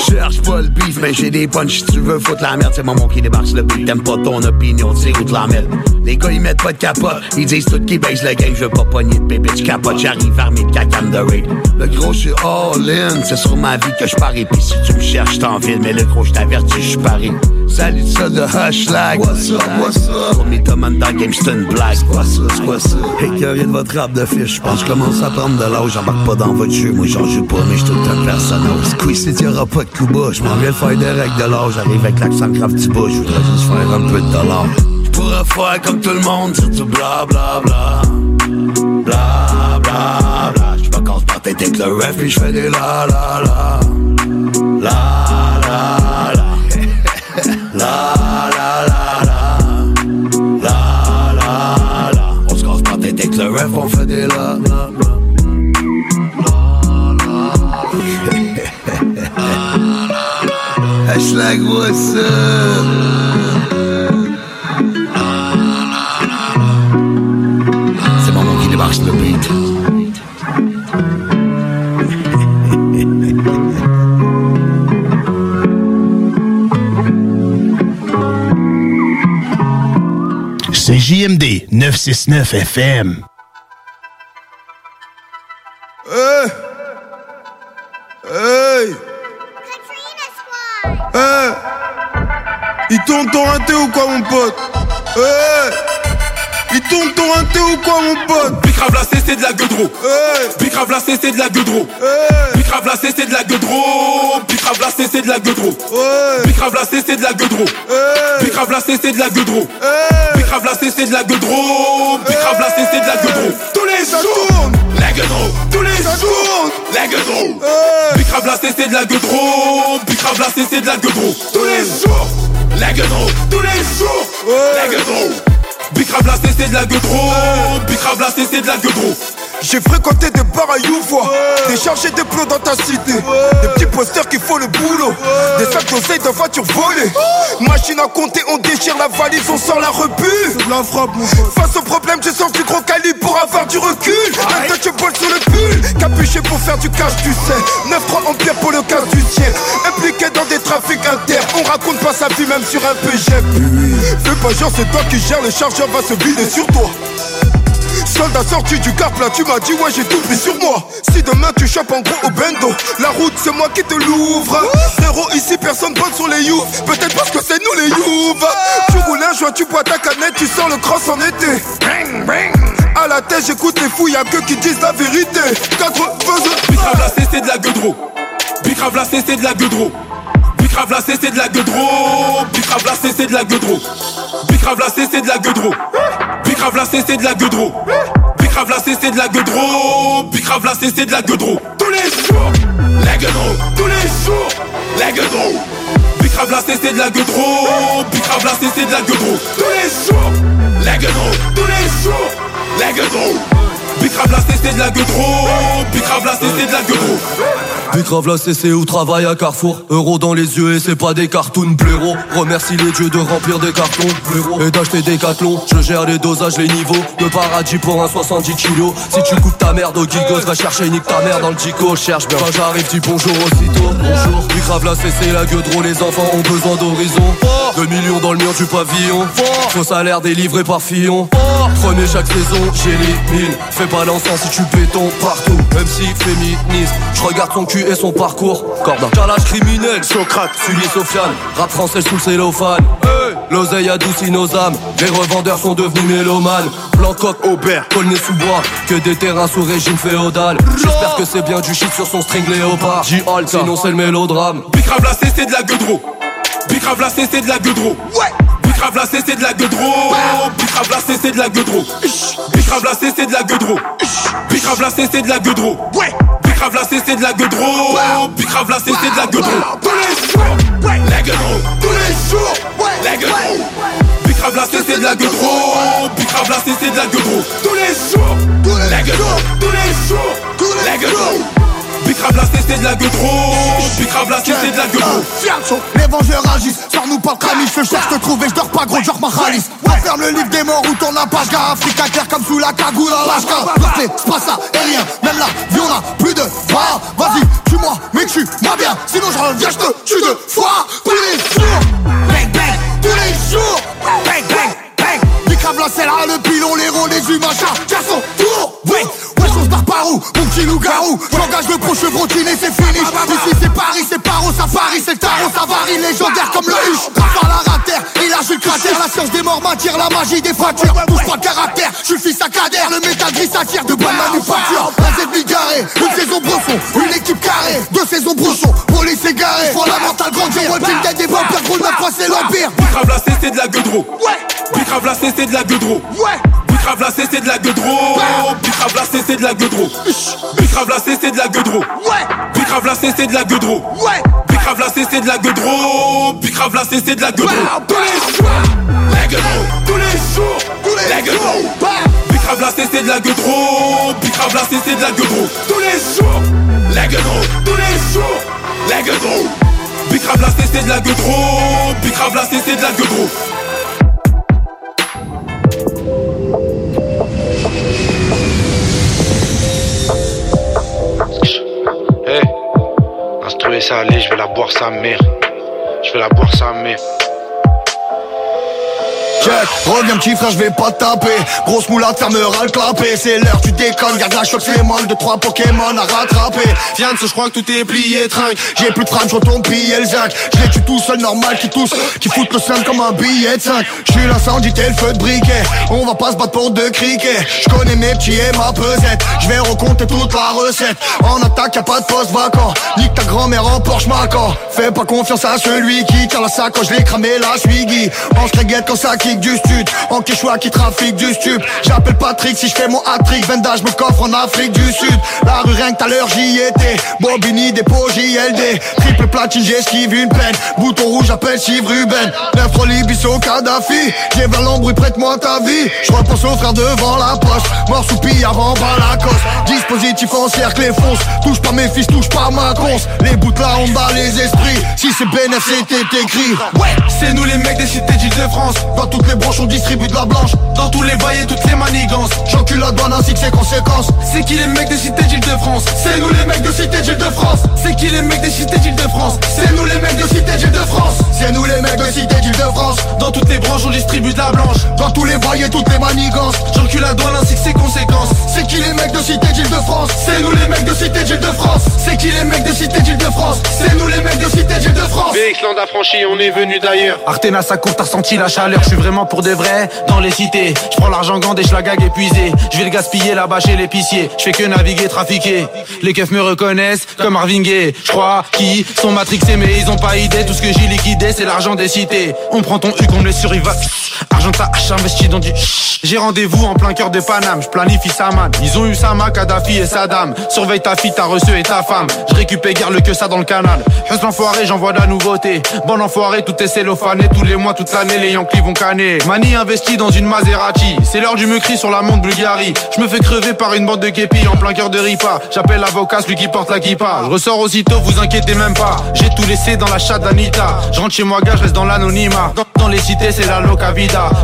Cherche pas le beef, mais j'ai des punch si tu veux foutre la merde. C'est maman qui débarque le beat, t'aimes pas ton opinion, tu sais où te la mettre. Les gars, ils mettent pas de capote, ils disent tout qui baisse le game. Je veux pas pogner de bébé, tu capotes, j'arrive armé de cacam de raid. Le gros, je suis all in, c'est sur ma vie que je parie. Puis si tu me cherches, je t'envile, mais le gros, je t'avertis, je paré. Salut ça de Hushlag. What's up, what's up? Pour mes tomates dans game, c'est une blague. Quoi ça, quoi ça? Écœuré de votre rap de fiche, je pense que commence à prendre de l'âge. J'embarque pas dans votre jeu, moi j'en joue pas, mais je tout un personnage. Squeeze, si y'aura pas de coup bas, je m'en viens de faire des règles de l'âge. J'arrive avec l'accent grave petit bas, je voudrais juste faire un peu de dollars. Je pourrais faire comme tout le monde, dire du bla bla bla. Bla bla bla. Casse pas tête avec le ref, puis je fais des la. La la la. La la la la. La la. On se casse pas tête avec le ref, on fait des la la la. Hashtag what's up? C'est maman qui débarque le beat. JMD 969 FM. Hey! Hey! Hey! Il tourne ton raté ou quoi mon pote? Hey! Il tourne ton raté ou quoi mon pote? C'est de la gueudreau Bicrave la c'est de la gueudreau Bicrave la c'est de la gueudreau Bicrave la c'est de la gueudreau Bicrave la c'est de la gueudreau Bicrave la c'est de la gueudreau Bicrave la c'est de la gueudreau Bicrave la c'est de la gueudreau Tous les jours La gueudreau Tous les jours La gueudreau Bicrave la c'est de la gueudreau Bicrave la c'est de la gueudreau Tous les jours La gueudreau Tous les jours La gueudreau Bicrave la c'est de la gueudreau Bicrave la c'est de la gueudreau J'ai fréquenté des bars à Youvois, des chargés de plots dans ta cité, des petits posters qui font le boulot, des sacs d'oseille de voitures volées. Machine à compter, on déchire la valise, on sort la rebut. la frappe, Face au problème, j'ai sorti gros calibre pour avoir du recul. Un touch ball sur le pull, capuché pour faire du cash, tu sais. 9-3 en pierre pour le casse du ciel. Pas sa vie même sur un PGF. Fais pas genre, c'est toi qui gères, le chargeur va se vider sur toi. Soldat sorti du car plat, tu m'as dit ouais j'ai tout pris sur moi. Si demain tu chopes en gros au bendo La route c'est moi qui te l'ouvre. Zéro ici personne botte sur les youths. Peut-être parce que c'est nous les youths. Tu roules un joint, tu bois ta canette, tu sors le cross en été. À la tête j'écoute les fous, y'a que qui disent la vérité. 82 Bicrave la c'est de la gueudreau. Bicrave la c'est de la gueudreau Bicrave la c'est de la gueudreau Bicrave la c'est de la gueudreau Bicrave la c'est de la gueudreau Bicrave la c'est de la gueudreau Bicrave la c'est de la gueudreau Bicrave la c'est de la gueudreau Tous les jours La gueudreau Tous les jours La gueudreau Bicrave la c'est de la gueudreau Bicrave la c'est de la gueudreau Tous les jours La gueudreau Tous les jours La gueudreau Bicrave la c'est de la gueudreau. Bicrave la c'est de la gueudreau. Bicrave la CC où travaille à Carrefour Euro dans les yeux et c'est pas des cartoons blaireaux Remercie les dieux de remplir des cartons blaireaux Et d'acheter des cathlons Je gère les dosages, les niveaux. De paradis pour un 70 kilos. Si tu coupes ta merde au gigos Va chercher nique ta mère dans le dico Cherche bien. Quand j'arrive dis bonjour aussitôt. Bonjour. Bicrave CC la gueule Les enfants ont besoin d'horizon. 2 millions dans le mur du pavillon. Faux salaire délivré par Fillon. Prenez chaque saison, j'élimine. Fais pas l'encens si tu béton partout. MC féministe Je regarde son cul et son parcours. Corda Calage criminel. Socrate Sully Sofiane. Rap français sous le cellophane. L'oseille adoucit nos âmes. Les revendeurs sont devenus mélomanes. Blanc coq, Aubert, colné sous bois. Que des terrains sous régime féodal. J'espère que c'est bien du shit sur son string léopard. J-Halt, sinon c'est le mélodrame. Bicrave la c'est de la gueudreau. Bicrave la c'est de la gueudreau. Ouais Bicrave la c'est de la gueudreau. Bicrave la c'est de la gueudreau. Bicrave la c'est de la gueudreau. Bicrave la c'est de la gueudreau. Ouais. Bicrave la c'est de la gueudreau. Bicrave la c'est de la gueudreau. Tous les jours. La gueudreau. Tous les jours. La gueudreau. Bicrave la c'est de la gueudreau. Bicrave la c'est de la gueudreau. Tous les jours. La gueudreau. Tous les jours. La gueudreau Bicrave la c'est de la gueudreau Bicrave la c'est de la gueudreau Fianso, les vengeurs agissent, sors-nous pas le crâne, je cherche te trouver, je dors pas gros, genre ma ralice. Referme le livre des morts où ton appage, gars, Africa clair comme sous la cagoule à. Rappelez, c'est pas ça, et rien, même là, vie on a plus de bras. Vas-y, tue-moi, mais tu moi bien, sinon je reviens, je te tue deux fois, tous les jours. Bang bang, tous les jours. Bang bang, bang. Bicrave la selle, le pilon, les rôles, les humains, chacun son tour. Oui, ouais, on se barre par où Mon petit loup-garou, j'engage le pro chevrotine et c'est fini. Ici c'est Paris, c'est paro, safari, c'est le tarot, ça varie, légendaire comme le huche. Par la ratère, et là je le cratère, la science des morts m'attire, la magie des fractures. Touche pas le caractère, je suis fils à cadère, le métal gris s'attire de bonne manufacture. Un Z bigarré, une saison brosson, une équipe carrée, deux saisons brouchon, police égarée, fondamental grandir, Walking Dead des vampires, gros neuf fois c'est l'empire. Bicrave la c'est de la gueudreau Ouais Bicrave la c'est de la gueudreau Ouais Bicrave la c'est de la gueudreau Bicrave la c'est de la gueudreau Bicrave la c'est de la gueudreau Ouais Bicrave la c'est de la gueudreau Ouais Bicrave la c'est de la gueudreau Bicrave la c'est de la gueudreau Tous les jours La gueudreau Tous les jours La gueudreau Bicrave la c'est de la gueudreau Bicrave la c'est de la gueudreau Tous les jours La gueudreau Tous les jours La gueudreau Bicrave la c'est de la gueudreau Bicrave la c'est de la gueudreau je vais la boire sa mère. Je vais la boire sa mère. Check, reviens petit frère, je vais pas taper. Grosse moulade, fermera le clapet. C'est l'heure, tu déconnes, garde la choc, c'est mal De trois Pokémon à rattraper. Viens de ce, je crois que tout est plié, trinque. J'ai plus de frappe, je retourne piller le zinc. Je les tue tout seul, normal, qui tousse Qui foutent le seum comme un billet de 5 Je suis l'incendie, t'es le feu de briquet. On va pas se battre pour deux criquets Je connais mes petits et ma pesette. Je vais recompter toute la recette. En attaque, y'a pas de poste vacant. Nique ta grand-mère en Porsche Macan. Fais pas confiance à celui qui tient la sacoche, je l'ai cramé la Swiggy. On se quand ça du stud En Quechua qui trafique du stup J'appelle Patrick si je fais mon hat-trick. Vendage me coffre en Afrique du Sud. La rue rien que t'as l'heure j'y étais. Bobini, dépôt JLD Triple platine j'esquive une peine. Bouton rouge appelle Steve Ruben. 9 Libiso Kadhafi. J'ai vers l'ombre prête-moi ta vie. Je repense aux frères devant la poste. Mort sous avant bas la cosse. Dispositif en cercle et fonce. Touche pas mes fils, touche pas ma conce Les bouts là on bat les esprits. Si c'est bénéf c'était écrit. Ouais, c'est nous les mecs des cités d'Île-de-France toutes les branches on distribue de la blanche. Dans tous les et toutes les manigances. J'encule la douane ainsi que ses conséquences. C'est qui les mecs des cités d'Île-de-France? C'est nous les mecs de cité d'Île-de-France. C'est qui les mecs des cités d'Île-de-France? C'est nous les mecs de cité d'Île-de-France. C'est nous les mecs de cité d'Île-de-France. Dans toutes les branches on distribue de la blanche. Dans tous les et toutes les manigances. J'encule la douane ainsi que ses conséquences. C'est qui les mecs de cité d'Île-de-France? C'est nous les mecs de cité d'Île-de-France. C'est qui les mecs de cité d'Île-de-France? C'est nous les mecs de cité d'Île-de-France. Vexland affranchi, on est venu d'ailleurs. Artena sa court, t'as senti la chaleur, je suis pour de vrai dans les cités. Je prends l'argent gandé, je la gague épuisé. Je vais le gaspiller là-bas chez l'épicier. Je fais que naviguer, trafiquer. Les keufs me reconnaissent comme Marvin Gaye. Je crois qu'ils sont matrixés, mais ils ont pas idée. Tout ce que j'ai liquidé, c'est l'argent des cités. On prend ton huc, on le. Argent Magenta H investi dans du J'ai rendez-vous en plein cœur de Paname, je planifie sa man. Ils ont eu Sama, Kadhafi et Saddam. Surveille ta fille, ta reçu et ta femme. Je récupère le que ça dans le canal. Hus l'enfoiré, j'envoie de la nouveauté. Bon enfoiré, tout est cellophané. Tous les mois, toute l'année, les Yankees vont canner. Mani investi dans une Maserati. C'est l'heure du cri sur la montre Bulgarie. Je me fais crever par une bande de képis en plein cœur de Ripa. J'appelle l'avocat, celui qui porte la kippa. Je ressors aussitôt, vous inquiétez même pas. J'ai tout laissé dans la chatte d'Anita. Je rentre chez moi, gars, je reste dans l'anonymat. Dans, les cités, c'est la loca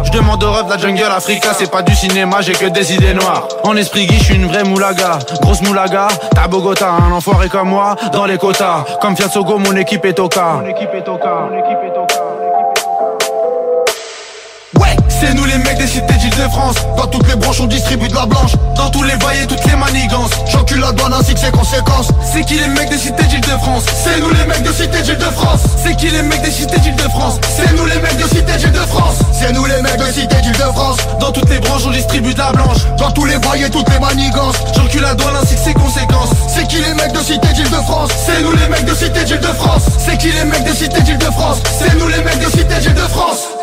Je demande au rêve la jungle Africa. C'est pas du cinéma, j'ai que des idées noires. En esprit guy, je suis une vraie moulaga. Grosse moulaga, t'as Bogota, un enfoiré comme moi, dans les quotas. Comme Fiat Sogo, mon équipe est au cas. Mon équipe est au cas. Mon équipe est au cas. Ouais, c'est nous les mecs des cités d'Île-de-France. Dans toutes les branches, on distribue de la blanche. Dans tous les vaillés, toutes les manigances. J'encule la douane ainsi que ses conséquences. C'est qui les mecs des cités d'Île-de-France? C'est nous les mecs de cités d'Île-de-France. C'est qui les mecs des cités d'Île-de-France? C'est nous les mecs de cités d'Île-de-France. C'est nous les mecs de cités d'Île-de-France. Dans toutes les branches, on distribue de la blanche. Dans tous les vaillés, toutes les manigances. J'encule la douane ainsi que ses conséquences. C'est qui les mecs de cités d'Île-de-France? C'est nous les mecs de cités d'Île-de-France. C'est qui les mecs de cités d'Île-de-France? C'est nous les mecs de cités d'Île-de-France.